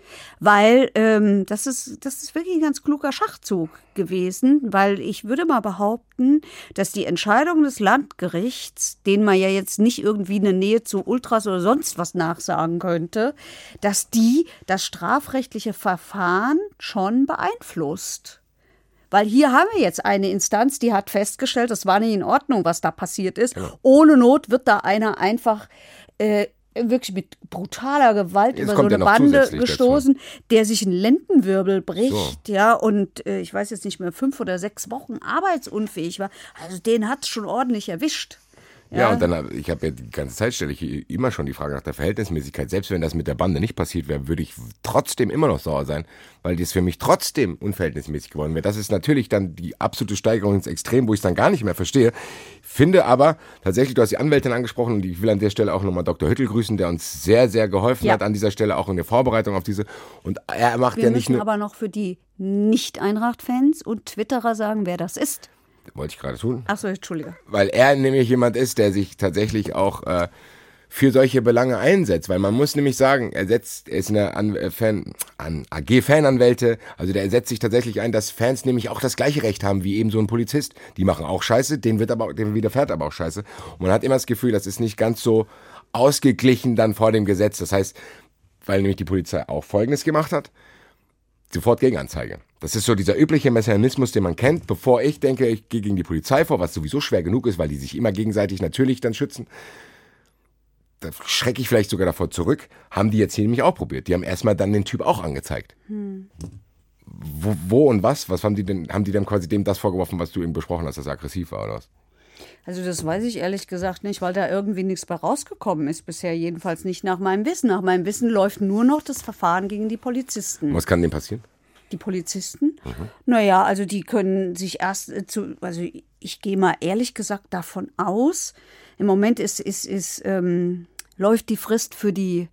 [SPEAKER 3] Weil ähm, das, ist, das ist wirklich ein ganz kluger Schachzug gewesen, weil ich würde mal behaupten, dass die Entscheidung des Landgerichts, denen man ja jetzt nicht irgendwie eine Nähe zu Ultras oder sonst was nachsagen könnte, dass die das strafrechtliche Verfahren schon beeinflusst. Weil hier haben wir jetzt eine Instanz, die hat festgestellt, das war nicht in Ordnung, was da passiert ist. Ohne Not wird da einer einfach äh, wirklich mit brutaler Gewalt
[SPEAKER 4] Jetzt
[SPEAKER 3] über so
[SPEAKER 4] ja
[SPEAKER 3] eine Bande gestoßen, der sich einen Lendenwirbel bricht, ja, und äh, ich weiß jetzt nicht mehr, fünf oder sechs Wochen arbeitsunfähig war. Also den hat es schon ordentlich erwischt.
[SPEAKER 4] Ja, und dann, hab- ich habe ja die ganze Zeit stelle ich immer schon die Frage nach der Verhältnismäßigkeit. Selbst wenn das mit der Bande nicht passiert wäre, würde ich trotzdem immer noch sauer sein, weil das für mich trotzdem unverhältnismäßig geworden wäre. Das ist natürlich dann die absolute Steigerung ins Extrem, wo ich es dann gar nicht mehr verstehe. Finde aber tatsächlich, du hast die Anwältin angesprochen und ich will an der Stelle auch nochmal Dr. Hüttel grüßen, der uns sehr, sehr geholfen
[SPEAKER 3] Ja.
[SPEAKER 4] hat an dieser Stelle, auch in der Vorbereitung auf diese. Und er macht
[SPEAKER 3] Wir
[SPEAKER 4] ja nicht
[SPEAKER 3] müssen
[SPEAKER 4] nur.
[SPEAKER 3] aber noch für die Nicht-Eintracht-Fans und Twitterer sagen, wer das ist.
[SPEAKER 4] Wollte ich gerade tun.
[SPEAKER 3] Achso, Entschuldige.
[SPEAKER 4] weil er nämlich jemand ist, der sich tatsächlich auch äh, für solche Belange einsetzt. Weil man muss nämlich sagen, er setzt, er ist eine An äh, Fan, an AG-Fananwälte, also der setzt sich tatsächlich ein, dass Fans nämlich auch das gleiche Recht haben wie eben so ein Polizist. Die machen auch Scheiße, denen wird aber, dem widerfährt aber auch Scheiße. Und man hat immer das Gefühl, das ist nicht ganz so ausgeglichen dann vor dem Gesetz. Das heißt, weil nämlich die Polizei auch Folgendes gemacht hat, sofort Gegenanzeige. Das ist so dieser übliche Mechanismus, den man kennt, bevor ich denke, ich gehe gegen die Polizei vor, was sowieso schwer genug ist, weil die sich immer gegenseitig natürlich dann schützen. Da schrecke ich vielleicht sogar davor zurück. Haben die jetzt hier nämlich auch probiert. Die haben erstmal dann den Typ auch angezeigt. Wo, wo und was? Was haben die denn? Haben die dann quasi dem das vorgeworfen, was du eben besprochen hast, dass er aggressiv war oder was?
[SPEAKER 3] Also das weiß ich ehrlich gesagt nicht, weil da irgendwie nichts bei rausgekommen ist bisher. Jedenfalls nicht nach meinem Wissen. Nach meinem Wissen läuft nur noch das Verfahren gegen die Polizisten.
[SPEAKER 4] Und was kann dem passieren?
[SPEAKER 3] Die Polizisten? Naja, also die können sich erst äh, zu, also ich gehe mal ehrlich gesagt davon aus, im Moment ist, ist, ist, ähm, läuft die Frist für die,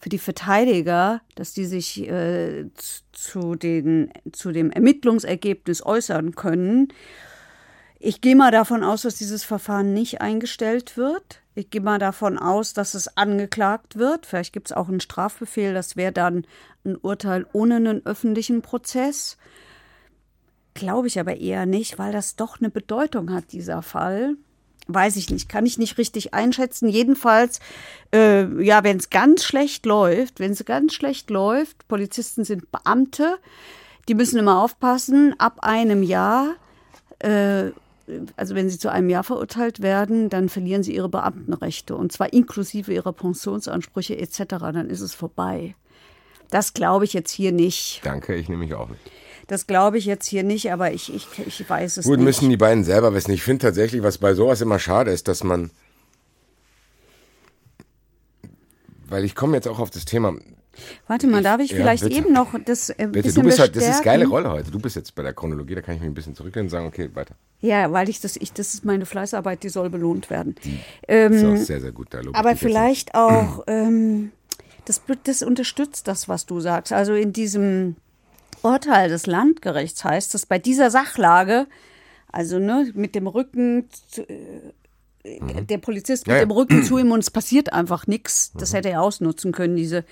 [SPEAKER 3] für die Verteidiger, dass die sich äh, zu, den, zu dem Ermittlungsergebnis äußern können. Ich gehe mal davon aus, dass dieses Verfahren nicht eingestellt wird. Ich gehe mal davon aus, dass es angeklagt wird. Vielleicht gibt es auch einen Strafbefehl. Das wäre dann ein Urteil ohne einen öffentlichen Prozess. Glaube ich aber eher nicht, weil das doch eine Bedeutung hat, dieser Fall. Weiß ich nicht, kann ich nicht richtig einschätzen. Jedenfalls, äh, ja, wenn es ganz schlecht läuft, wenn es ganz schlecht läuft, Polizisten sind Beamte, die müssen immer aufpassen, ab einem Jahr äh, also wenn sie zu einem Jahr verurteilt werden, dann verlieren sie ihre Beamtenrechte und zwar inklusive ihrer Pensionsansprüche etc. Dann ist es vorbei. Das glaube ich jetzt hier nicht.
[SPEAKER 4] Danke, ich nehme mich auch nicht.
[SPEAKER 3] Das glaube ich jetzt hier nicht, aber ich, ich, ich weiß es
[SPEAKER 4] Gut,
[SPEAKER 3] nicht.
[SPEAKER 4] müssen die beiden selber wissen. Ich finde tatsächlich, was bei sowas immer schade ist, dass man. Weil ich komme jetzt auch auf das Thema.
[SPEAKER 3] Warte mal, darf ich
[SPEAKER 4] Ja,
[SPEAKER 3] vielleicht
[SPEAKER 4] bitte.
[SPEAKER 3] eben noch das äh,
[SPEAKER 4] Bitte,
[SPEAKER 3] bisschen
[SPEAKER 4] du bist halt, das ist geile Rolle heute. Du bist jetzt bei der Chronologie, da kann ich mich ein bisschen zurücklehnen und sagen, okay, weiter.
[SPEAKER 3] Ja, weil ich das, ich, das ist meine Fleißarbeit, die soll belohnt werden.
[SPEAKER 4] Das
[SPEAKER 3] Ähm,
[SPEAKER 4] ist auch sehr, sehr gut. Da ich
[SPEAKER 3] Aber vielleicht auch, ähm, das, das unterstützt das, was du sagst. Also in diesem Urteil des Landgerichts heißt es, bei dieser Sachlage, also ne, mit dem Rücken, zu, äh,
[SPEAKER 4] Mhm.
[SPEAKER 3] der Polizist mit dem Rücken zu ihm und es passiert einfach nichts. Das
[SPEAKER 4] Mhm.
[SPEAKER 3] hätte er ausnutzen können, diese,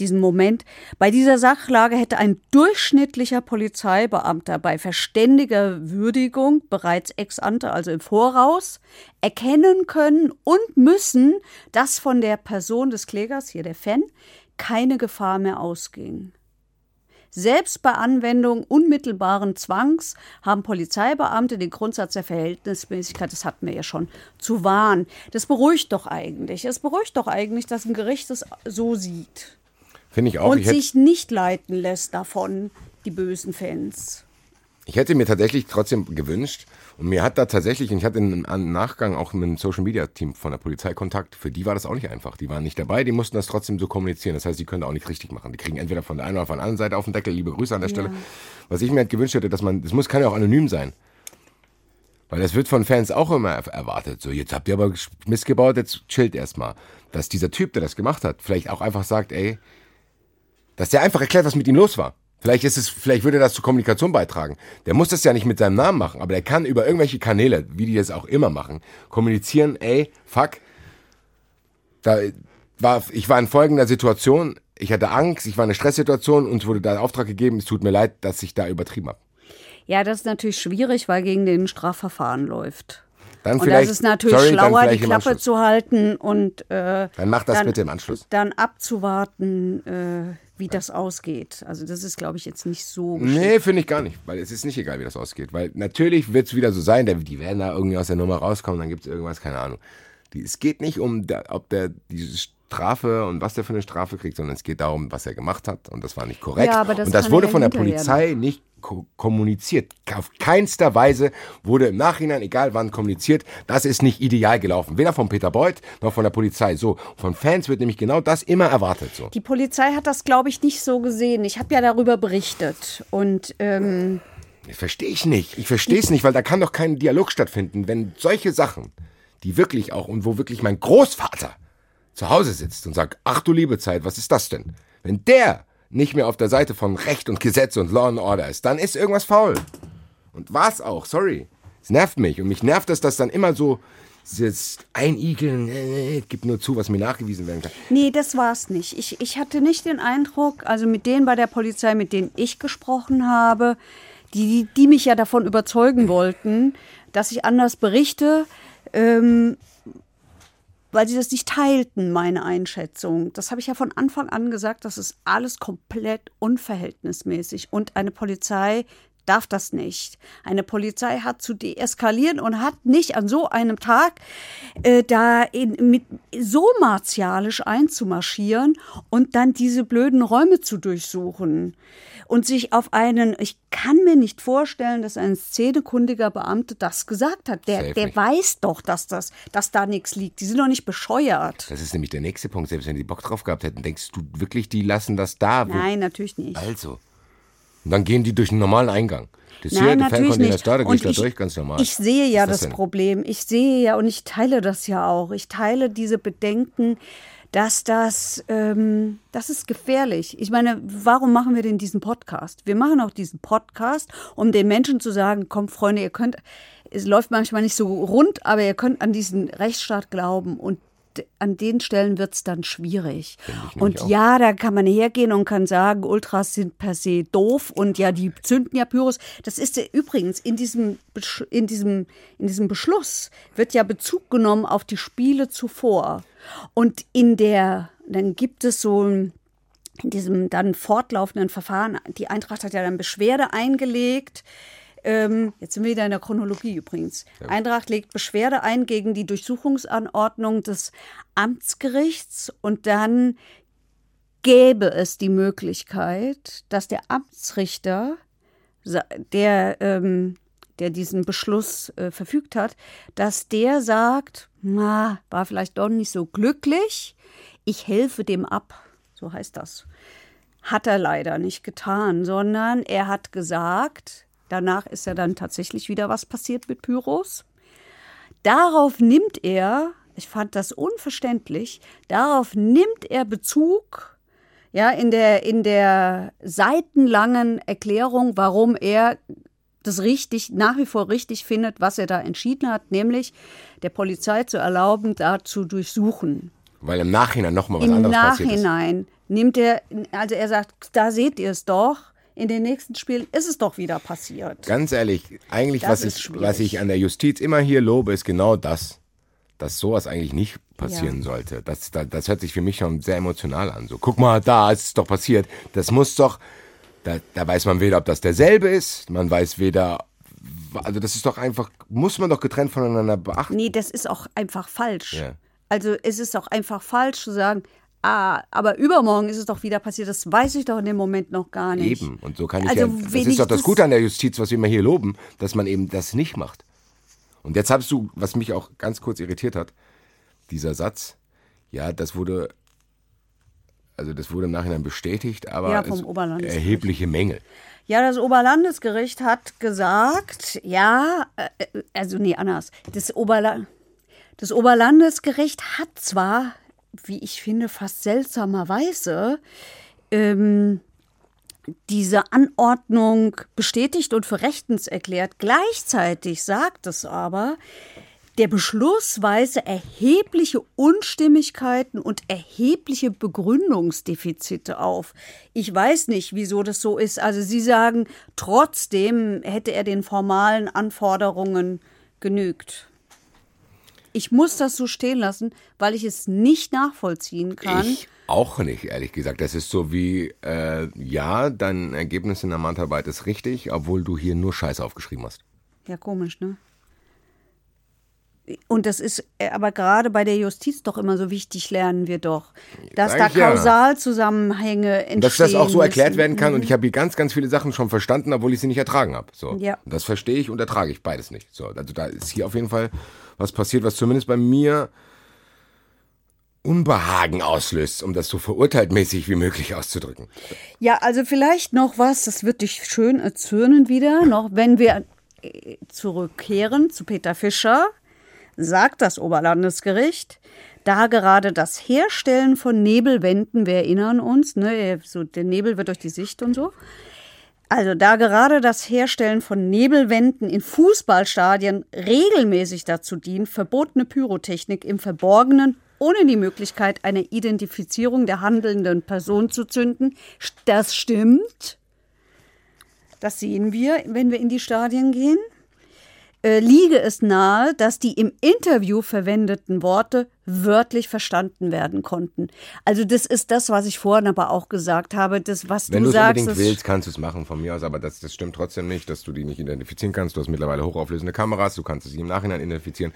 [SPEAKER 3] diesen Moment. Bei dieser Sachlage hätte ein durchschnittlicher Polizeibeamter bei verständiger Würdigung bereits ex ante, also im Voraus, erkennen können und müssen, dass von der Person des Klägers, hier der Fan, keine Gefahr mehr ausging. Selbst bei Anwendung unmittelbaren Zwangs haben Polizeibeamte den Grundsatz der Verhältnismäßigkeit, das hatten wir ja schon, zu wahren. Das beruhigt doch eigentlich. Es beruhigt doch eigentlich, dass ein Gericht es so sieht
[SPEAKER 4] Finde ich auch.
[SPEAKER 3] und
[SPEAKER 4] Ich
[SPEAKER 3] sich nicht leiten lässt davon, die bösen Fans.
[SPEAKER 4] ich hätte mir tatsächlich trotzdem gewünscht, und mir hat da tatsächlich, und ich hatte im Nachgang auch mit dem Social Media Team von der Polizei Kontakt, für die war das auch nicht einfach. Die waren nicht dabei, die mussten das trotzdem so kommunizieren. Das heißt, die können auch nicht richtig machen. Die kriegen entweder von der einen oder von der anderen Seite auf den Deckel. Liebe Grüße an der Stelle. Was ich mir halt gewünscht hätte, dass man, das muss, kann ja auch anonym sein. Weil das wird von Fans auch immer er- erwartet. So, jetzt habt ihr aber Mist gebaut, jetzt chillt erstmal. Dass dieser Typ, der das gemacht hat, vielleicht auch einfach sagt, ey, dass der einfach erklärt, was mit ihm los war. Vielleicht ist es, vielleicht würde das zur Kommunikation beitragen. Der muss das ja nicht mit seinem Namen machen, aber der kann über irgendwelche Kanäle, wie die das auch immer machen, kommunizieren, ey, fuck, da war, ich war in folgender Situation, ich hatte Angst, ich war in einer Stresssituation und wurde da Auftrag gegeben, es tut mir leid, dass ich da übertrieben habe.
[SPEAKER 3] Ja, das ist natürlich schwierig, weil gegen den Strafverfahren läuft.
[SPEAKER 4] Dann
[SPEAKER 3] Und das ist natürlich
[SPEAKER 4] sorry,
[SPEAKER 3] schlauer, die Klappe zu halten und äh,
[SPEAKER 4] Dann mach das
[SPEAKER 3] dann-
[SPEAKER 4] bitte im Anschluss.
[SPEAKER 3] dann abzuwarten, äh, wie das ausgeht. Also das ist, glaube ich, jetzt nicht so geschickt.
[SPEAKER 4] Nee, finde ich gar nicht, weil es ist nicht egal, wie das ausgeht. Weil natürlich wird es wieder so sein, die werden da irgendwie aus der Nummer rauskommen, dann gibt es irgendwas, keine Ahnung. Die, es geht nicht um, ob der diese Strafe und was der für eine Strafe kriegt, sondern es geht darum, was er gemacht hat und das war nicht korrekt.
[SPEAKER 3] Ja, aber das
[SPEAKER 4] und das wurde von der Polizei nicht ko kommuniziert. Auf keinster Weise wurde im Nachhinein, egal wann, kommuniziert, das ist nicht ideal gelaufen. Weder von Peter Beuth noch von der Polizei. So, von Fans wird nämlich genau das immer erwartet. So.
[SPEAKER 3] Die Polizei hat das, glaube ich, nicht so gesehen. Ich habe ja darüber berichtet. Und ähm,
[SPEAKER 4] Verstehe ich nicht. Ich verstehe es nicht, weil da kann doch kein Dialog stattfinden, wenn solche Sachen, die wirklich auch und wo wirklich mein Großvater zu Hause sitzt und sagt, ach du liebe Zeit, was ist das denn? Wenn der nicht mehr auf der Seite von Recht und Gesetz und Law and Order ist, dann ist irgendwas faul. Und war's auch, sorry. Es nervt mich und mich nervt dass dann immer so dieses Einigeln, äh, gibt nur zu, was mir nachgewiesen werden kann.
[SPEAKER 3] nee, das war es nicht. Ich, ich hatte nicht den Eindruck, also mit denen bei der Polizei, mit denen ich gesprochen habe, die, die mich ja davon überzeugen wollten, dass ich anders berichte, ähm, weil sie das nicht teilten, meine Einschätzung. Das habe ich ja von Anfang an gesagt, das ist alles komplett unverhältnismäßig. Und eine Polizei darf das nicht. Eine Polizei hat zu deeskalieren und hat nicht an so einem Tag äh, da in, mit, so martialisch einzumarschieren und dann diese blöden Räume zu durchsuchen und sich auf einen, ich kann mir nicht vorstellen, dass ein szenekundiger Beamte das gesagt hat. Der, der weiß doch, dass, das, dass da nichts liegt. Die sind doch nicht bescheuert.
[SPEAKER 4] Das ist nämlich der nächste Punkt. Selbst wenn die Bock drauf gehabt hätten, denkst du wirklich, die lassen das da?
[SPEAKER 3] Nein, natürlich nicht.
[SPEAKER 4] Also. Und dann gehen die durch einen normalen Eingang. Das hier,
[SPEAKER 3] Nein,
[SPEAKER 4] der
[SPEAKER 3] natürlich nicht.
[SPEAKER 4] ist da, ich
[SPEAKER 3] Und
[SPEAKER 4] da durch, ganz normal.
[SPEAKER 3] Ich sehe ja das,
[SPEAKER 4] das?
[SPEAKER 3] Problem. Ich sehe ja und ich teile das ja auch. Ich teile diese Bedenken, dass das, ähm, das ist gefährlich. Ich meine, warum machen wir denn diesen Podcast? Wir machen auch diesen Podcast, um den Menschen zu sagen, komm Freunde, ihr könnt, es läuft manchmal nicht so rund, aber ihr könnt an diesen Rechtsstaat glauben und an den Stellen wird es dann schwierig. Und
[SPEAKER 4] auch.
[SPEAKER 3] ja, da kann man hergehen und kann sagen, Ultras sind per se doof und ja, die zünden ja Pyros. Das ist ja übrigens in diesem, in diesem, in diesem Beschluss wird ja Bezug genommen auf die Spiele zuvor. Und in der, dann gibt es so ein in diesem dann fortlaufenden Verfahren, die Eintracht hat ja dann Beschwerde eingelegt. Ähm, jetzt sind wir wieder in der Chronologie übrigens. Eintracht legt Beschwerde ein gegen die Durchsuchungsanordnung des Amtsgerichts und dann gäbe es die Möglichkeit, dass der Amtsrichter, der, ähm, der diesen Beschluss äh, verfügt hat, dass der sagt, na, war vielleicht doch nicht so glücklich, ich helfe dem ab. So heißt das. Hat er leider nicht getan, sondern er hat gesagt, danach ist ja dann tatsächlich wieder was passiert mit Pyros. Darauf nimmt er, ich fand das unverständlich, darauf nimmt er Bezug, Ja, in der, in der seitenlangen Erklärung, warum er das richtig, nach wie vor richtig findet, was er da entschieden hat, nämlich der Polizei zu erlauben, da zu durchsuchen.
[SPEAKER 4] Weil im Nachhinein nochmal was
[SPEAKER 3] Im
[SPEAKER 4] anderes passiert ist.
[SPEAKER 3] Nachhinein nimmt er, also er sagt, da seht ihr es doch. In den nächsten Spielen ist es doch wieder passiert.
[SPEAKER 4] Ganz ehrlich, eigentlich,
[SPEAKER 3] Das
[SPEAKER 4] was ich, was ich an der Justiz immer hier lobe, ist genau das. Dass sowas eigentlich nicht passieren
[SPEAKER 3] Ja.
[SPEAKER 4] sollte. Das, das, das hört sich für mich schon sehr emotional an. So, guck mal, da ist es doch passiert. Das muss doch, da, da weiß man weder, ob das derselbe ist, man weiß weder, also das ist doch einfach, muss man doch getrennt voneinander beachten.
[SPEAKER 3] Nee, das ist auch einfach falsch.
[SPEAKER 4] Ja.
[SPEAKER 3] Also es ist auch einfach falsch zu sagen, ah, aber übermorgen ist es doch wieder passiert. Das weiß ich doch in dem Moment noch gar nicht.
[SPEAKER 4] Eben. Und so kann ich
[SPEAKER 3] Also,
[SPEAKER 4] ja, das ist doch das Gute an der Justiz, was wir immer hier loben, dass man eben das nicht macht. Und jetzt hast du, was mich auch ganz kurz irritiert hat, dieser Satz, ja, das wurde, also das wurde im Nachhinein bestätigt, aber
[SPEAKER 3] Ja, vom
[SPEAKER 4] es
[SPEAKER 3] Oberlandesgericht.
[SPEAKER 4] erhebliche Mängel.
[SPEAKER 3] Ja, das Oberlandesgericht hat gesagt, ja, äh, also nee, anders. Das, Oberla das Oberlandesgericht hat zwar, wie ich finde, fast seltsamerweise ähm, diese Anordnung bestätigt und für rechtens erklärt. Gleichzeitig sagt es aber, der Beschluss weise erhebliche Unstimmigkeiten und erhebliche Begründungsdefizite auf. Ich weiß nicht, wieso das so ist. Also Sie sagen, trotzdem hätte er den formalen Anforderungen genügt. Ich muss das so stehen lassen, weil ich es nicht nachvollziehen kann.
[SPEAKER 4] Ich auch nicht, ehrlich gesagt. Das ist so wie, äh, ja, dein Ergebnis in der Matharbeit ist richtig, obwohl du hier nur Scheiße aufgeschrieben hast.
[SPEAKER 3] Ja, komisch, ne? Und das ist äh, aber gerade bei der Justiz doch immer so wichtig, lernen wir doch, dass
[SPEAKER 4] Sag
[SPEAKER 3] da
[SPEAKER 4] ich ja.
[SPEAKER 3] Kausalzusammenhänge entstehen.
[SPEAKER 4] dass das auch so erklärt
[SPEAKER 3] müssen.
[SPEAKER 4] werden kann und ich habe hier ganz, ganz viele Sachen schon verstanden, obwohl ich sie nicht ertragen habe. So.
[SPEAKER 3] Ja.
[SPEAKER 4] Das verstehe ich und ertrage ich beides nicht. So, also da ist hier auf jeden Fall was passiert, was zumindest bei mir Unbehagen auslöst, um das so verurteiltmäßig wie möglich auszudrücken.
[SPEAKER 3] Ja, also vielleicht noch was, das wird dich schön erzürnen wieder, noch wenn wir äh, zurückkehren zu Peter Fischer, sagt das Oberlandesgericht, da gerade das Herstellen von Nebelwänden, wir erinnern uns, ne, so der Nebel wird durch die Sicht und so. Also da gerade das Herstellen von Nebelwänden in Fußballstadien regelmäßig dazu dient, verbotene Pyrotechnik im Verborgenen ohne die Möglichkeit einer Identifizierung der handelnden Person zu zünden. Das stimmt. Das sehen wir, wenn wir in die Stadien gehen. Äh, liege es nahe, dass die im Interview verwendeten Worte wörtlich verstanden werden konnten. Also das ist das, was ich vorhin aber auch gesagt habe, das, was
[SPEAKER 4] Wenn
[SPEAKER 3] du
[SPEAKER 4] du es
[SPEAKER 3] sagst.
[SPEAKER 4] unbedingt willst, kannst du es machen von mir aus, aber das, das stimmt trotzdem nicht, dass du die nicht identifizieren kannst. Du hast mittlerweile hochauflösende Kameras, du kannst sie im Nachhinein identifizieren.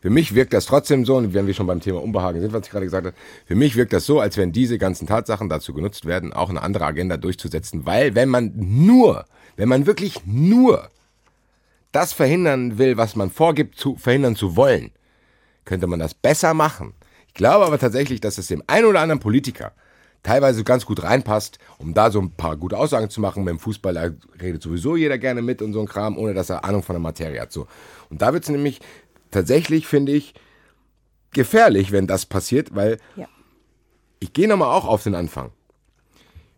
[SPEAKER 4] Für mich wirkt das trotzdem so, und wenn wir schon beim Thema Unbehagen sind, was ich gerade gesagt habe, für mich wirkt das so, als wenn diese ganzen Tatsachen dazu genutzt werden, auch eine andere Agenda durchzusetzen, weil wenn man nur, wenn man wirklich nur das verhindern will, was man vorgibt, zu verhindern zu wollen, könnte man das besser machen. Ich glaube aber tatsächlich, dass es dem einen oder anderen Politiker teilweise ganz gut reinpasst, um da so ein paar gute Aussagen zu machen. Beim Fußball da redet sowieso jeder gerne mit und so ein Kram, ohne dass er Ahnung von der Materie hat. So. Und da wird es nämlich tatsächlich, finde ich, gefährlich, wenn das passiert, weil
[SPEAKER 3] Ja.
[SPEAKER 4] ich gehe nochmal auch auf den Anfang.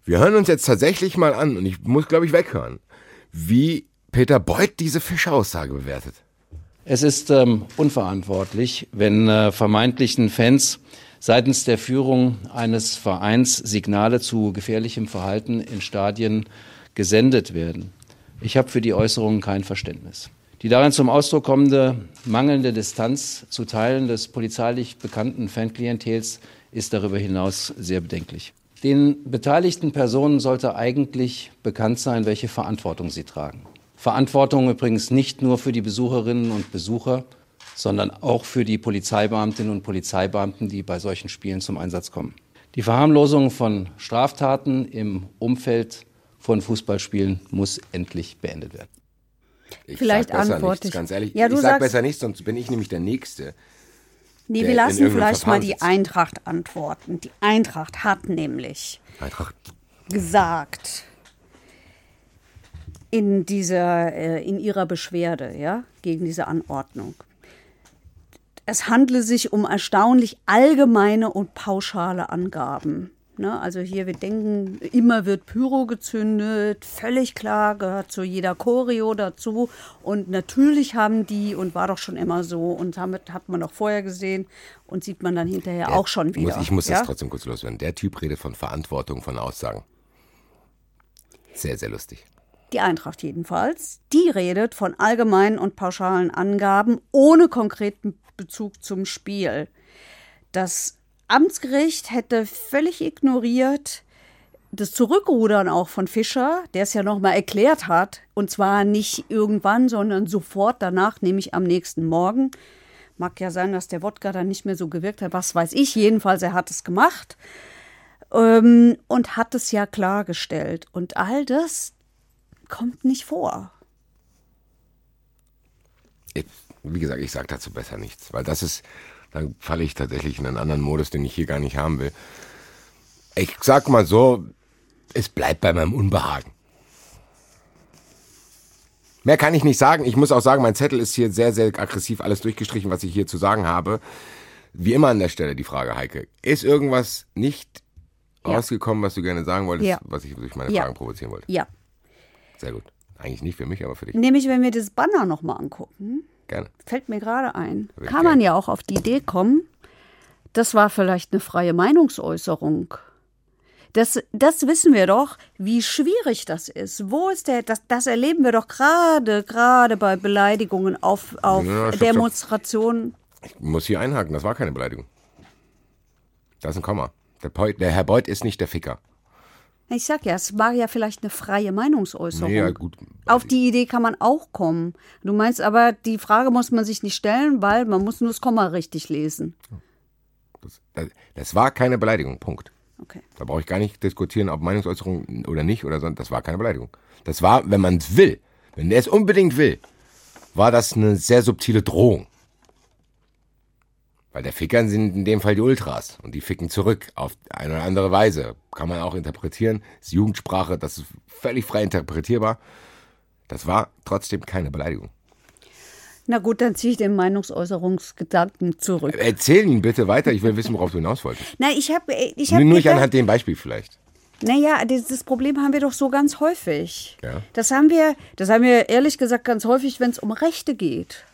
[SPEAKER 4] Wir hören uns jetzt tatsächlich mal an, und ich muss, glaube ich, weghören, wie Peter Beuth diese Fischer-Aussage bewertet.
[SPEAKER 7] Es ist ähm, unverantwortlich, wenn äh, vermeintlichen Fans seitens der Führung eines Vereins Signale zu gefährlichem Verhalten in Stadien gesendet werden. Ich habe für die Äußerungen kein Verständnis. Die darin zum Ausdruck kommende mangelnde Distanz zu Teilen des polizeilich bekannten Fanklientels ist darüber hinaus sehr bedenklich. Den beteiligten Personen sollte eigentlich bekannt sein, welche Verantwortung sie tragen. Verantwortung übrigens nicht nur für die Besucherinnen und Besucher, sondern auch für die Polizeibeamtinnen und Polizeibeamten, die bei solchen Spielen zum Einsatz kommen. Die Verharmlosung von Straftaten im Umfeld von Fußballspielen muss endlich beendet werden.
[SPEAKER 4] Ich
[SPEAKER 3] Vielleicht
[SPEAKER 4] sag besser
[SPEAKER 3] antworte
[SPEAKER 4] nichts,
[SPEAKER 3] ich.
[SPEAKER 4] ganz ehrlich.
[SPEAKER 3] Ja, du
[SPEAKER 4] ich sag
[SPEAKER 3] sagst-
[SPEAKER 4] besser nichts, sonst bin ich nämlich der Nächste.
[SPEAKER 3] Nee,
[SPEAKER 4] der
[SPEAKER 3] wir lassen vielleicht mal die
[SPEAKER 4] sitzt.
[SPEAKER 3] Eintracht antworten. Die Eintracht hat nämlich
[SPEAKER 4] Eintracht.
[SPEAKER 3] gesagt in dieser äh, in ihrer Beschwerde, ja, gegen diese Anordnung. Es handle sich um erstaunlich allgemeine und pauschale Angaben. Ne? Also hier, wir denken, immer wird Pyro gezündet, völlig klar, gehört zu jeder Choreo dazu. Und natürlich haben die, und war doch schon immer so, und damit hat man doch vorher gesehen und sieht man dann hinterher
[SPEAKER 4] Der
[SPEAKER 3] auch schon wieder.
[SPEAKER 4] Muss, ich muss
[SPEAKER 3] ja?
[SPEAKER 4] das trotzdem kurz loswerden. Der Typ redet von Verantwortung, von Aussagen. Sehr, sehr lustig.
[SPEAKER 3] Die Eintracht jedenfalls, die redet von allgemeinen und pauschalen Angaben ohne konkreten Bezug zum Spiel. Das Amtsgericht hätte völlig ignoriert das Zurückrudern auch von Fischer, der es ja nochmal erklärt hat, und zwar nicht irgendwann, sondern sofort danach, nämlich am nächsten Morgen. Mag ja sein, dass der Wodka dann nicht mehr so gewirkt hat, was weiß ich. Jedenfalls, er hat es gemacht ähm, und hat es ja klargestellt. Und all das kommt nicht vor.
[SPEAKER 4] Wie gesagt, ich sage dazu besser nichts, weil das ist, dann falle ich tatsächlich in einen anderen Modus, den ich hier gar nicht haben will. Ich sag mal so, es bleibt bei meinem Unbehagen. Mehr kann ich nicht sagen. Ich muss auch sagen, mein Zettel ist hier sehr, sehr aggressiv alles durchgestrichen, was ich hier zu sagen habe. Wie immer an der Stelle die Frage, Heike. Ist irgendwas nicht
[SPEAKER 3] Ja.
[SPEAKER 4] rausgekommen, was du gerne sagen wolltest,
[SPEAKER 3] Ja.
[SPEAKER 4] was ich durch meine
[SPEAKER 3] Ja.
[SPEAKER 4] Fragen provozieren wollte?
[SPEAKER 3] Ja.
[SPEAKER 4] Sehr gut. Eigentlich nicht für mich, aber für dich.
[SPEAKER 3] Nämlich, wenn wir das Banner nochmal angucken,
[SPEAKER 4] Gerne.
[SPEAKER 3] fällt mir gerade ein, kann man
[SPEAKER 4] gern.
[SPEAKER 3] ja auch auf die Idee kommen, das war vielleicht eine freie Meinungsäußerung. Das, das wissen wir doch, wie schwierig das ist. Wo ist der, das, das erleben wir doch gerade, gerade bei Beleidigungen auf, auf
[SPEAKER 4] Ja, stopp, stopp.
[SPEAKER 3] Demonstrationen.
[SPEAKER 4] Ich muss hier einhaken, das war keine Beleidigung. Da ist ein Komma. Der, Peu- der Herr Beuth ist nicht der Ficker.
[SPEAKER 3] Ich sag ja, es war ja vielleicht eine freie Meinungsäußerung.
[SPEAKER 4] Ja, gut.
[SPEAKER 3] Auf die Idee kann man auch kommen. Du meinst aber, die Frage muss man sich nicht stellen, weil man muss nur das Komma richtig lesen.
[SPEAKER 4] Das, das, das war keine Beleidigung, Punkt.
[SPEAKER 3] Okay.
[SPEAKER 4] Da brauche ich gar nicht diskutieren, ob Meinungsäußerung oder nicht oder so. Das war keine Beleidigung. Das war, wenn man es will, wenn der es unbedingt will, war das eine sehr subtile Drohung. Weil der Fickern sind in dem Fall die Ultras und die ficken zurück auf eine oder andere Weise. Kann man auch interpretieren. Das ist Jugendsprache, das ist völlig frei interpretierbar. Das war trotzdem keine Beleidigung.
[SPEAKER 3] Na gut, dann ziehe ich den Meinungsäußerungsgedanken zurück.
[SPEAKER 4] Erzähl ihn bitte weiter, ich will wissen, worauf du hinaus wolltest.
[SPEAKER 3] Na, ich habe ich
[SPEAKER 4] Nur,
[SPEAKER 3] hab
[SPEAKER 4] nur nicht
[SPEAKER 3] gedacht,
[SPEAKER 4] anhand dem Beispiel vielleicht.
[SPEAKER 3] naja, dieses Problem haben wir doch so ganz häufig.
[SPEAKER 4] Ja.
[SPEAKER 3] Das haben wir, das haben wir ehrlich gesagt ganz häufig, wenn es um Rechte geht.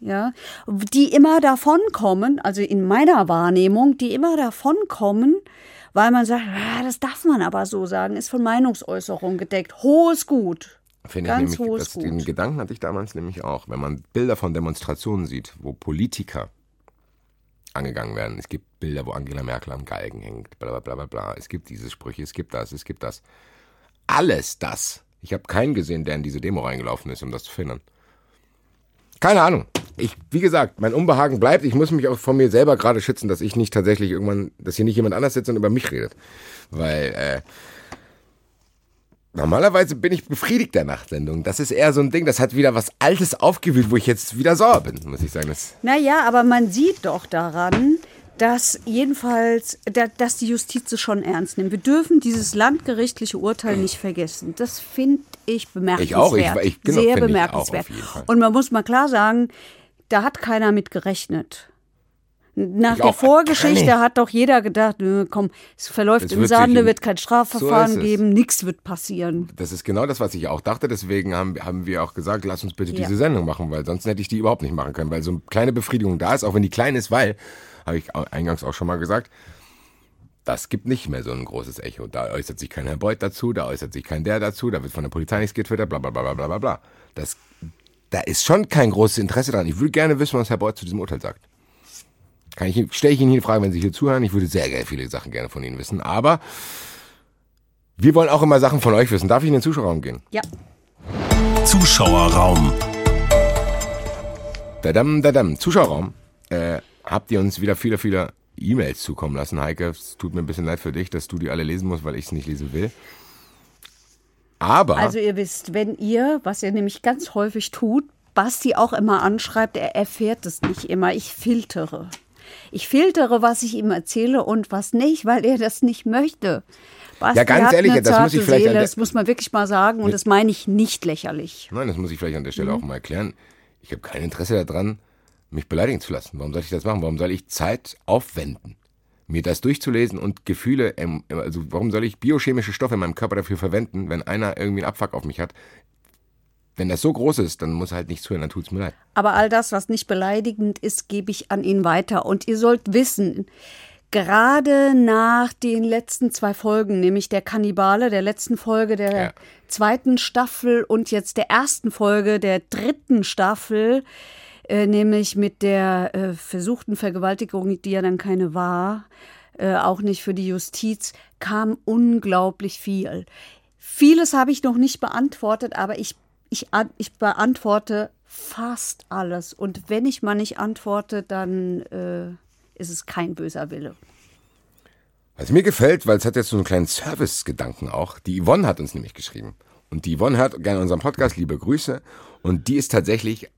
[SPEAKER 3] Ja, die immer davonkommen, also in meiner Wahrnehmung, die immer davonkommen, weil man sagt, ah, das darf man aber so sagen, ist von Meinungsäußerung gedeckt. Hohes Gut.
[SPEAKER 4] Finde ich
[SPEAKER 3] Ganz
[SPEAKER 4] nämlich,
[SPEAKER 3] hohes
[SPEAKER 4] das,
[SPEAKER 3] Gut.
[SPEAKER 4] den Gedanken hatte ich damals nämlich auch. Wenn man Bilder von Demonstrationen sieht, wo Politiker angegangen werden. Es gibt Bilder, wo Angela Merkel am Galgen hängt, bla bla bla bla bla. Es gibt diese Sprüche, es gibt das, es gibt das. Alles das. Ich habe keinen gesehen, der in diese Demo reingelaufen ist, um das zu verhindern. Keine Ahnung. Ich, wie gesagt, mein Unbehagen bleibt. Ich muss mich auch von mir selber gerade schützen, dass ich nicht tatsächlich irgendwann, dass hier nicht jemand anders sitzt und über mich redet. Weil, äh, Normalerweise bin ich befriedigt der Nachtsendung. Das ist eher so ein Ding, das hat wieder was Altes aufgewühlt, wo ich jetzt wieder sauer bin, muss ich sagen. Das,
[SPEAKER 3] Naja, aber man sieht doch daran, dass jedenfalls, da, dass die Justiz es schon ernst nimmt. Wir dürfen dieses landgerichtliche Urteil nicht vergessen. Das finde ich bemerkenswert.
[SPEAKER 4] Ich auch, ich- ich- genau,
[SPEAKER 3] Sehr
[SPEAKER 4] finde ich auch
[SPEAKER 3] bemerkenswert.
[SPEAKER 4] auf jeden Fall.
[SPEAKER 3] Und man muss mal klar sagen, da hat keiner mit gerechnet. Nach
[SPEAKER 4] Ich
[SPEAKER 3] der Vorgeschichte hat doch jeder gedacht, nö, komm, es verläuft im
[SPEAKER 4] wird
[SPEAKER 3] Sande, wird kein
[SPEAKER 4] So
[SPEAKER 3] Strafverfahren
[SPEAKER 4] es.
[SPEAKER 3] geben, nichts wird passieren.
[SPEAKER 4] das ist genau das, was ich auch dachte. Deswegen haben, haben wir auch gesagt, lass uns bitte
[SPEAKER 3] Ja.
[SPEAKER 4] diese Sendung machen, weil sonst hätte ich die überhaupt nicht machen können. Weil so eine kleine Befriedigung da ist, auch wenn die klein ist, weil, habe ich eingangs auch schon mal gesagt, das gibt nicht mehr so ein großes Echo. Da äußert sich kein Herr Beuth dazu, da äußert sich kein der dazu, da wird von der Polizei nichts getwittert, bla bla bla bla bla bla bla. Das, da ist schon kein großes Interesse dran. Ich würde gerne wissen, was Herr Beuth zu diesem Urteil sagt. Kann ich, stelle ich Ihnen hier die Frage, wenn Sie hier zuhören. Ich würde sehr, sehr viele Sachen gerne von Ihnen wissen. Aber wir wollen auch immer Sachen von euch wissen. Darf ich in den Zuschauerraum gehen?
[SPEAKER 3] Ja.
[SPEAKER 1] Zuschauerraum.
[SPEAKER 4] Dadam, dadam. Zuschauerraum. Äh, habt ihr uns wieder viele, viele E-Mails zukommen lassen, Heike. Es tut mir ein bisschen leid für dich, dass du die alle lesen musst, weil ich es nicht lesen will. Aber
[SPEAKER 3] Also ihr wisst, wenn ihr, was ihr nämlich ganz häufig tut, Basti auch immer anschreibt, er erfährt es nicht immer. Ich filtere. Ich filtere, was ich ihm erzähle und was nicht, weil er das nicht möchte. Basti
[SPEAKER 4] Ja, ganz
[SPEAKER 3] hat
[SPEAKER 4] ehrlich,
[SPEAKER 3] eine
[SPEAKER 4] das muss ich vielleicht
[SPEAKER 3] Seele, das muss man wirklich mal sagen und das meine ich nicht lächerlich.
[SPEAKER 4] Nein, das muss ich vielleicht an der
[SPEAKER 3] Mhm.
[SPEAKER 4] Stelle auch mal erklären. Ich habe kein Interesse daran, mich beleidigen zu lassen. Warum soll ich das machen? Warum soll ich Zeit aufwenden, mir das durchzulesen und Gefühle, also warum soll ich biochemische Stoffe in meinem Körper dafür verwenden, wenn einer irgendwie einen Abfuck auf mich hat? Wenn das so groß ist, dann muss er halt nicht zuhören, dann tut es mir leid.
[SPEAKER 3] Aber all das, was nicht beleidigend ist, gebe ich an ihn weiter. Und ihr sollt wissen, gerade nach den letzten zwei Folgen, nämlich der Kannibale, der letzten Folge der
[SPEAKER 4] Ja.
[SPEAKER 3] zweiten Staffel und jetzt der ersten Folge der dritten Staffel, äh, nämlich mit der äh, versuchten Vergewaltigung, die ja dann keine war, äh, auch nicht für die Justiz, kam unglaublich viel. Vieles habe ich noch nicht beantwortet, aber ich, ich, ich beantworte fast alles. Und wenn ich mal nicht antworte, dann äh, ist es kein böser Wille.
[SPEAKER 4] Was mir gefällt, weil es hat jetzt so einen kleinen Service-Gedanken auch. Die Yvonne hat uns nämlich geschrieben. Und die Yvonne hört gerne unseren Podcast, liebe Grüße. Und die ist tatsächlich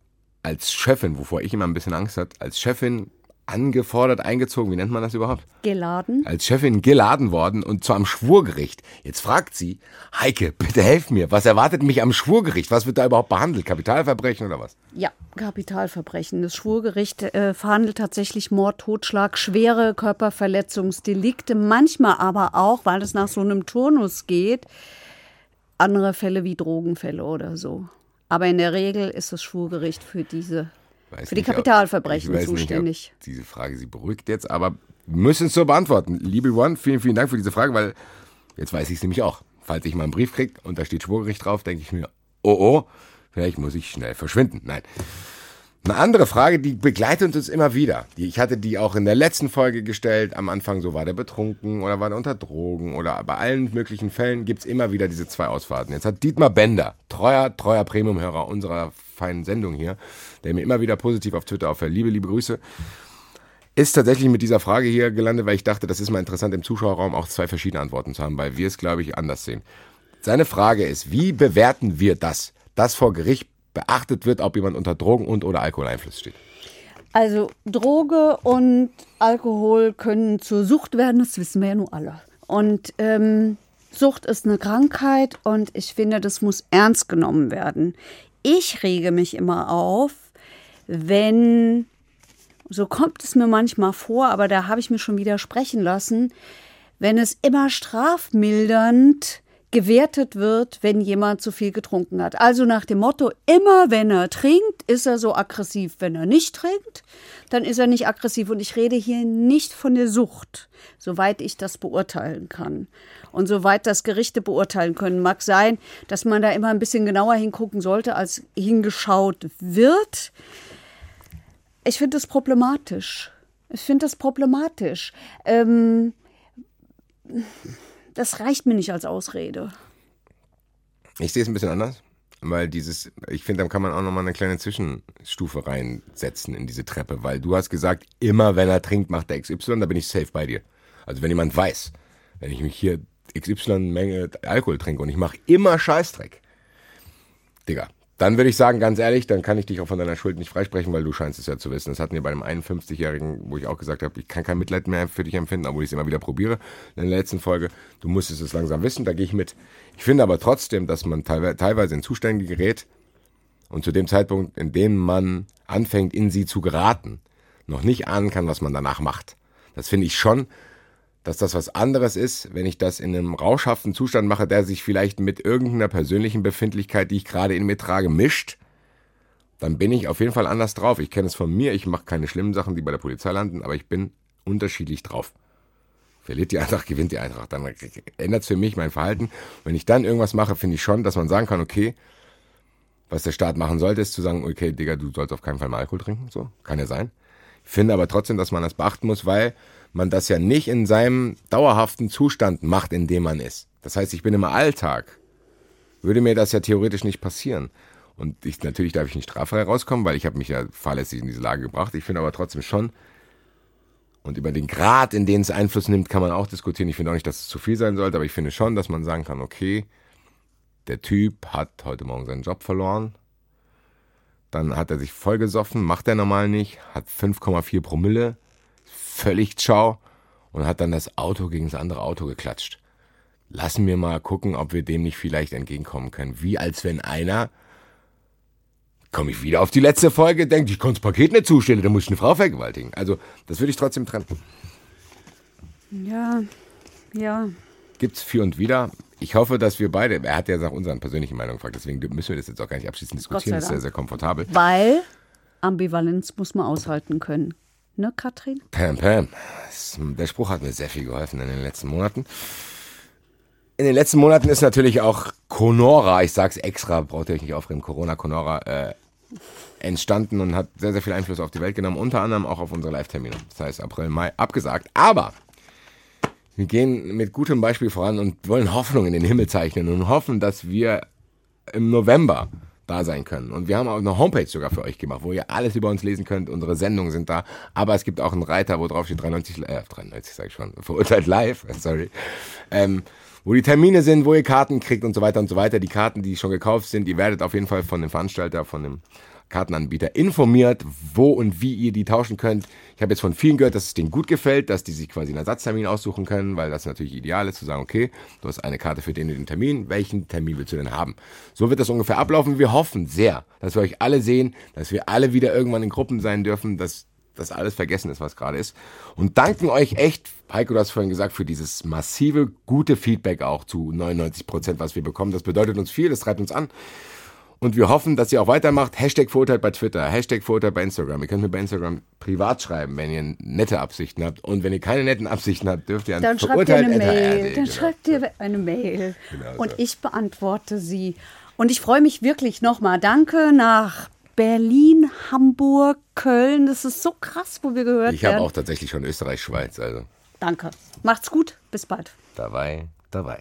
[SPEAKER 4] als Chefin, wovor ich immer ein bisschen Angst hatte, als Chefin angefordert, eingezogen, wie nennt man das überhaupt?
[SPEAKER 3] Geladen.
[SPEAKER 4] Als Chefin geladen worden und zwar am Schwurgericht. Jetzt fragt sie, Heike, bitte helf mir, was erwartet mich am Schwurgericht? Was wird da überhaupt behandelt? Kapitalverbrechen oder was?
[SPEAKER 3] Ja, Kapitalverbrechen. Das Schwurgericht äh, verhandelt tatsächlich Mord, Totschlag, schwere Körperverletzungsdelikte, manchmal aber auch, weil es nach so einem Turnus geht, andere Fälle wie Drogenfälle oder so. Aber in der Regel ist das Schwurgericht für diese,
[SPEAKER 4] Weiß
[SPEAKER 3] für die
[SPEAKER 4] nicht,
[SPEAKER 3] Kapitalverbrechen
[SPEAKER 4] ich weiß nicht, ob
[SPEAKER 3] zuständig.
[SPEAKER 4] diese Frage sie beruhigt jetzt, aber müssen es so beantworten. Liebe Yvonne, vielen, vielen Dank für diese Frage, weil jetzt weiß ich es nämlich auch. Falls ich mal einen Brief kriege und da steht Schwurgericht drauf, denke ich mir, oh oh, vielleicht muss ich schnell verschwinden. Nein. Eine andere Frage, die begleitet uns immer wieder. Ich hatte die auch in der letzten Folge gestellt. Am Anfang so, war der betrunken oder war der unter Drogen oder bei allen möglichen Fällen gibt's immer wieder diese zwei Ausfahrten. Jetzt hat Dietmar Bender, treuer, treuer Premiumhörer unserer feinen Sendung hier, der mir immer wieder positiv auf Twitter auffällt. Liebe, liebe Grüße. Ist tatsächlich mit dieser Frage hier gelandet, weil ich dachte, das ist mal interessant im Zuschauerraum auch zwei verschiedene Antworten zu haben, weil wir es, glaube ich, anders sehen. Seine Frage ist, wie bewerten wir das, dass vor Gericht beachtet wird, ob jemand unter Drogen und oder Alkoholeinfluss steht?
[SPEAKER 3] Also Droge und Alkohol können zur Sucht werden, das wissen wir ja nur alle. Und ähm, Sucht ist eine Krankheit und ich finde, das muss ernst genommen werden. Ich rege mich immer auf, wenn, so kommt es mir manchmal vor, aber da habe ich mir schon widersprechen lassen, wenn es immer strafmildernd gewertet wird, wenn jemand zu viel getrunken hat. Also nach dem Motto, immer wenn er trinkt, ist er so aggressiv. Wenn er nicht trinkt, dann ist er nicht aggressiv. Und ich rede hier nicht von der Sucht, soweit ich das beurteilen kann. Und soweit das Gerichte beurteilen können. Mag sein, dass man da immer ein bisschen genauer hingucken sollte, als hingeschaut wird. Ich finde das problematisch. Ich finde das problematisch. Ähm, das reicht mir nicht als Ausrede.
[SPEAKER 4] Ich sehe es ein bisschen anders, weil dieses, ich finde, da kann man auch nochmal eine kleine Zwischenstufe reinsetzen in diese Treppe, weil du hast gesagt, immer wenn er trinkt, macht er XY, da bin ich safe bei dir. Also wenn jemand weiß, wenn ich mich hier XY Menge Alkohol trinke und ich mache immer Scheißdreck, Digga, dann würde ich sagen, ganz ehrlich, dann kann ich dich auch von deiner Schuld nicht freisprechen, weil du scheinst es ja zu wissen. Das hatten wir bei einem 51-Jährigen, wo ich auch gesagt habe, ich kann kein Mitleid mehr für dich empfinden, obwohl ich es immer wieder probiere. In der letzten Folge, du musstest es langsam wissen, da gehe ich mit. Ich finde aber trotzdem, dass man teilwe- teilweise in Zustände gerät und zu dem Zeitpunkt, in dem man anfängt, in sie zu geraten, noch nicht ahnen kann, was man danach macht. Das finde ich schon, dass das was anderes ist, wenn ich das in einem rauschhaften Zustand mache, der sich vielleicht mit irgendeiner persönlichen Befindlichkeit, die ich gerade in mir trage, mischt, dann bin ich auf jeden Fall anders drauf. Ich kenne es von mir, ich mache keine schlimmen Sachen, die bei der Polizei landen, aber ich bin unterschiedlich drauf. Verliert die Eintracht, gewinnt die Eintracht. Dann ändert es für mich mein Verhalten. Wenn ich dann irgendwas mache, finde ich schon, dass man sagen kann, okay, was der Staat machen sollte, ist zu sagen, okay, Digga, du sollst auf keinen Fall mal Alkohol trinken. So, kann ja sein. Ich finde aber trotzdem, dass man das beachten muss, weil man das ja nicht in seinem dauerhaften Zustand macht, in dem man ist. Das heißt, ich bin im Alltag. Würde mir das ja theoretisch nicht passieren. Und ich, natürlich darf ich nicht straffrei rauskommen, weil ich habe mich ja fahrlässig in diese Lage gebracht. Ich finde aber trotzdem schon, und über den Grad, in den es Einfluss nimmt, kann man auch diskutieren. Ich finde auch nicht, dass es zu viel sein sollte, aber ich finde schon, dass man sagen kann, okay, der Typ hat heute Morgen seinen Job verloren. Dann hat er sich vollgesoffen, macht er normal nicht, hat 5,4 Promille, völlig ciao und hat dann das Auto gegen das andere Auto geklatscht. Lassen wir mal gucken, ob wir dem nicht vielleicht entgegenkommen können. Wie als wenn einer, komme ich wieder auf die letzte Folge, denkt, ich konnte das Paket nicht zustellen, da muss ich eine Frau vergewaltigen. Also, das würde ich trotzdem trennen.
[SPEAKER 3] Ja, ja.
[SPEAKER 4] Gibt's für und wieder. Ich hoffe, dass wir beide, er hat ja nach unseren persönlichen Meinungen gefragt, deswegen müssen wir das jetzt auch gar nicht abschließend diskutieren, das ist sehr, sehr komfortabel.
[SPEAKER 3] Weil Ambivalenz muss man aushalten können. Ne, Katrin?
[SPEAKER 4] Pam, Pam. Der Spruch hat mir sehr viel geholfen in den letzten Monaten. In den letzten Monaten ist natürlich auch Conora, ich sag's extra, braucht ihr euch nicht aufregen, Corona, Conora, äh, entstanden und hat sehr, sehr viel Einfluss auf die Welt genommen, unter anderem auch auf unsere Live-Termine. Das heißt, April, Mai abgesagt. Aber wir gehen mit gutem Beispiel voran und wollen Hoffnung in den Himmel zeichnen und hoffen, dass wir im November da sein können. Und wir haben auch eine Homepage sogar für euch gemacht, wo ihr alles über uns lesen könnt. Unsere Sendungen sind da. Aber es gibt auch einen Reiter, wo drauf steht 93, äh, 93 sag ich schon, [LAUGHS] verurteilt live, [LAUGHS] sorry. Ähm, wo die Termine sind, wo ihr Karten kriegt und so weiter und so weiter. Die Karten, die schon gekauft sind, ihr werdet auf jeden Fall von dem Veranstalter, von dem Kartenanbieter informiert, wo und wie ihr die tauschen könnt. Ich habe jetzt von vielen gehört, dass es denen gut gefällt, dass die sich quasi einen Ersatztermin aussuchen können, weil das natürlich ideal ist, zu sagen, okay, du hast eine Karte für den und den Termin, welchen Termin willst du denn haben? So wird das ungefähr ablaufen. Wir hoffen sehr, dass wir euch alle sehen, dass wir alle wieder irgendwann in Gruppen sein dürfen, dass das alles vergessen ist, was gerade ist. Und danken euch echt, Heiko, du hast vorhin gesagt, für dieses massive, gute Feedback auch zu 99 Prozent, was wir bekommen. Das bedeutet uns viel, das treibt uns an. Und wir hoffen, dass ihr auch weitermacht. Hashtag Vorurteil bei Twitter, Hashtag Vorurteil bei Instagram. Ihr könnt mir bei Instagram privat schreiben, wenn ihr nette Absichten habt. Und wenn ihr keine netten Absichten habt, dürft ihr an
[SPEAKER 3] Dann schreibt ihr eine Mail. Dann genau. schreibt ihr eine Mail. Genau und so. ich beantworte sie. Und ich freue mich wirklich nochmal. Danke nach Berlin, Hamburg, Köln. Das ist so krass, wo wir gehört
[SPEAKER 4] ich werden. Ich habe auch tatsächlich schon Österreich, Schweiz. Also.
[SPEAKER 3] Danke. Macht's gut. Bis bald.
[SPEAKER 4] Dabei, dabei.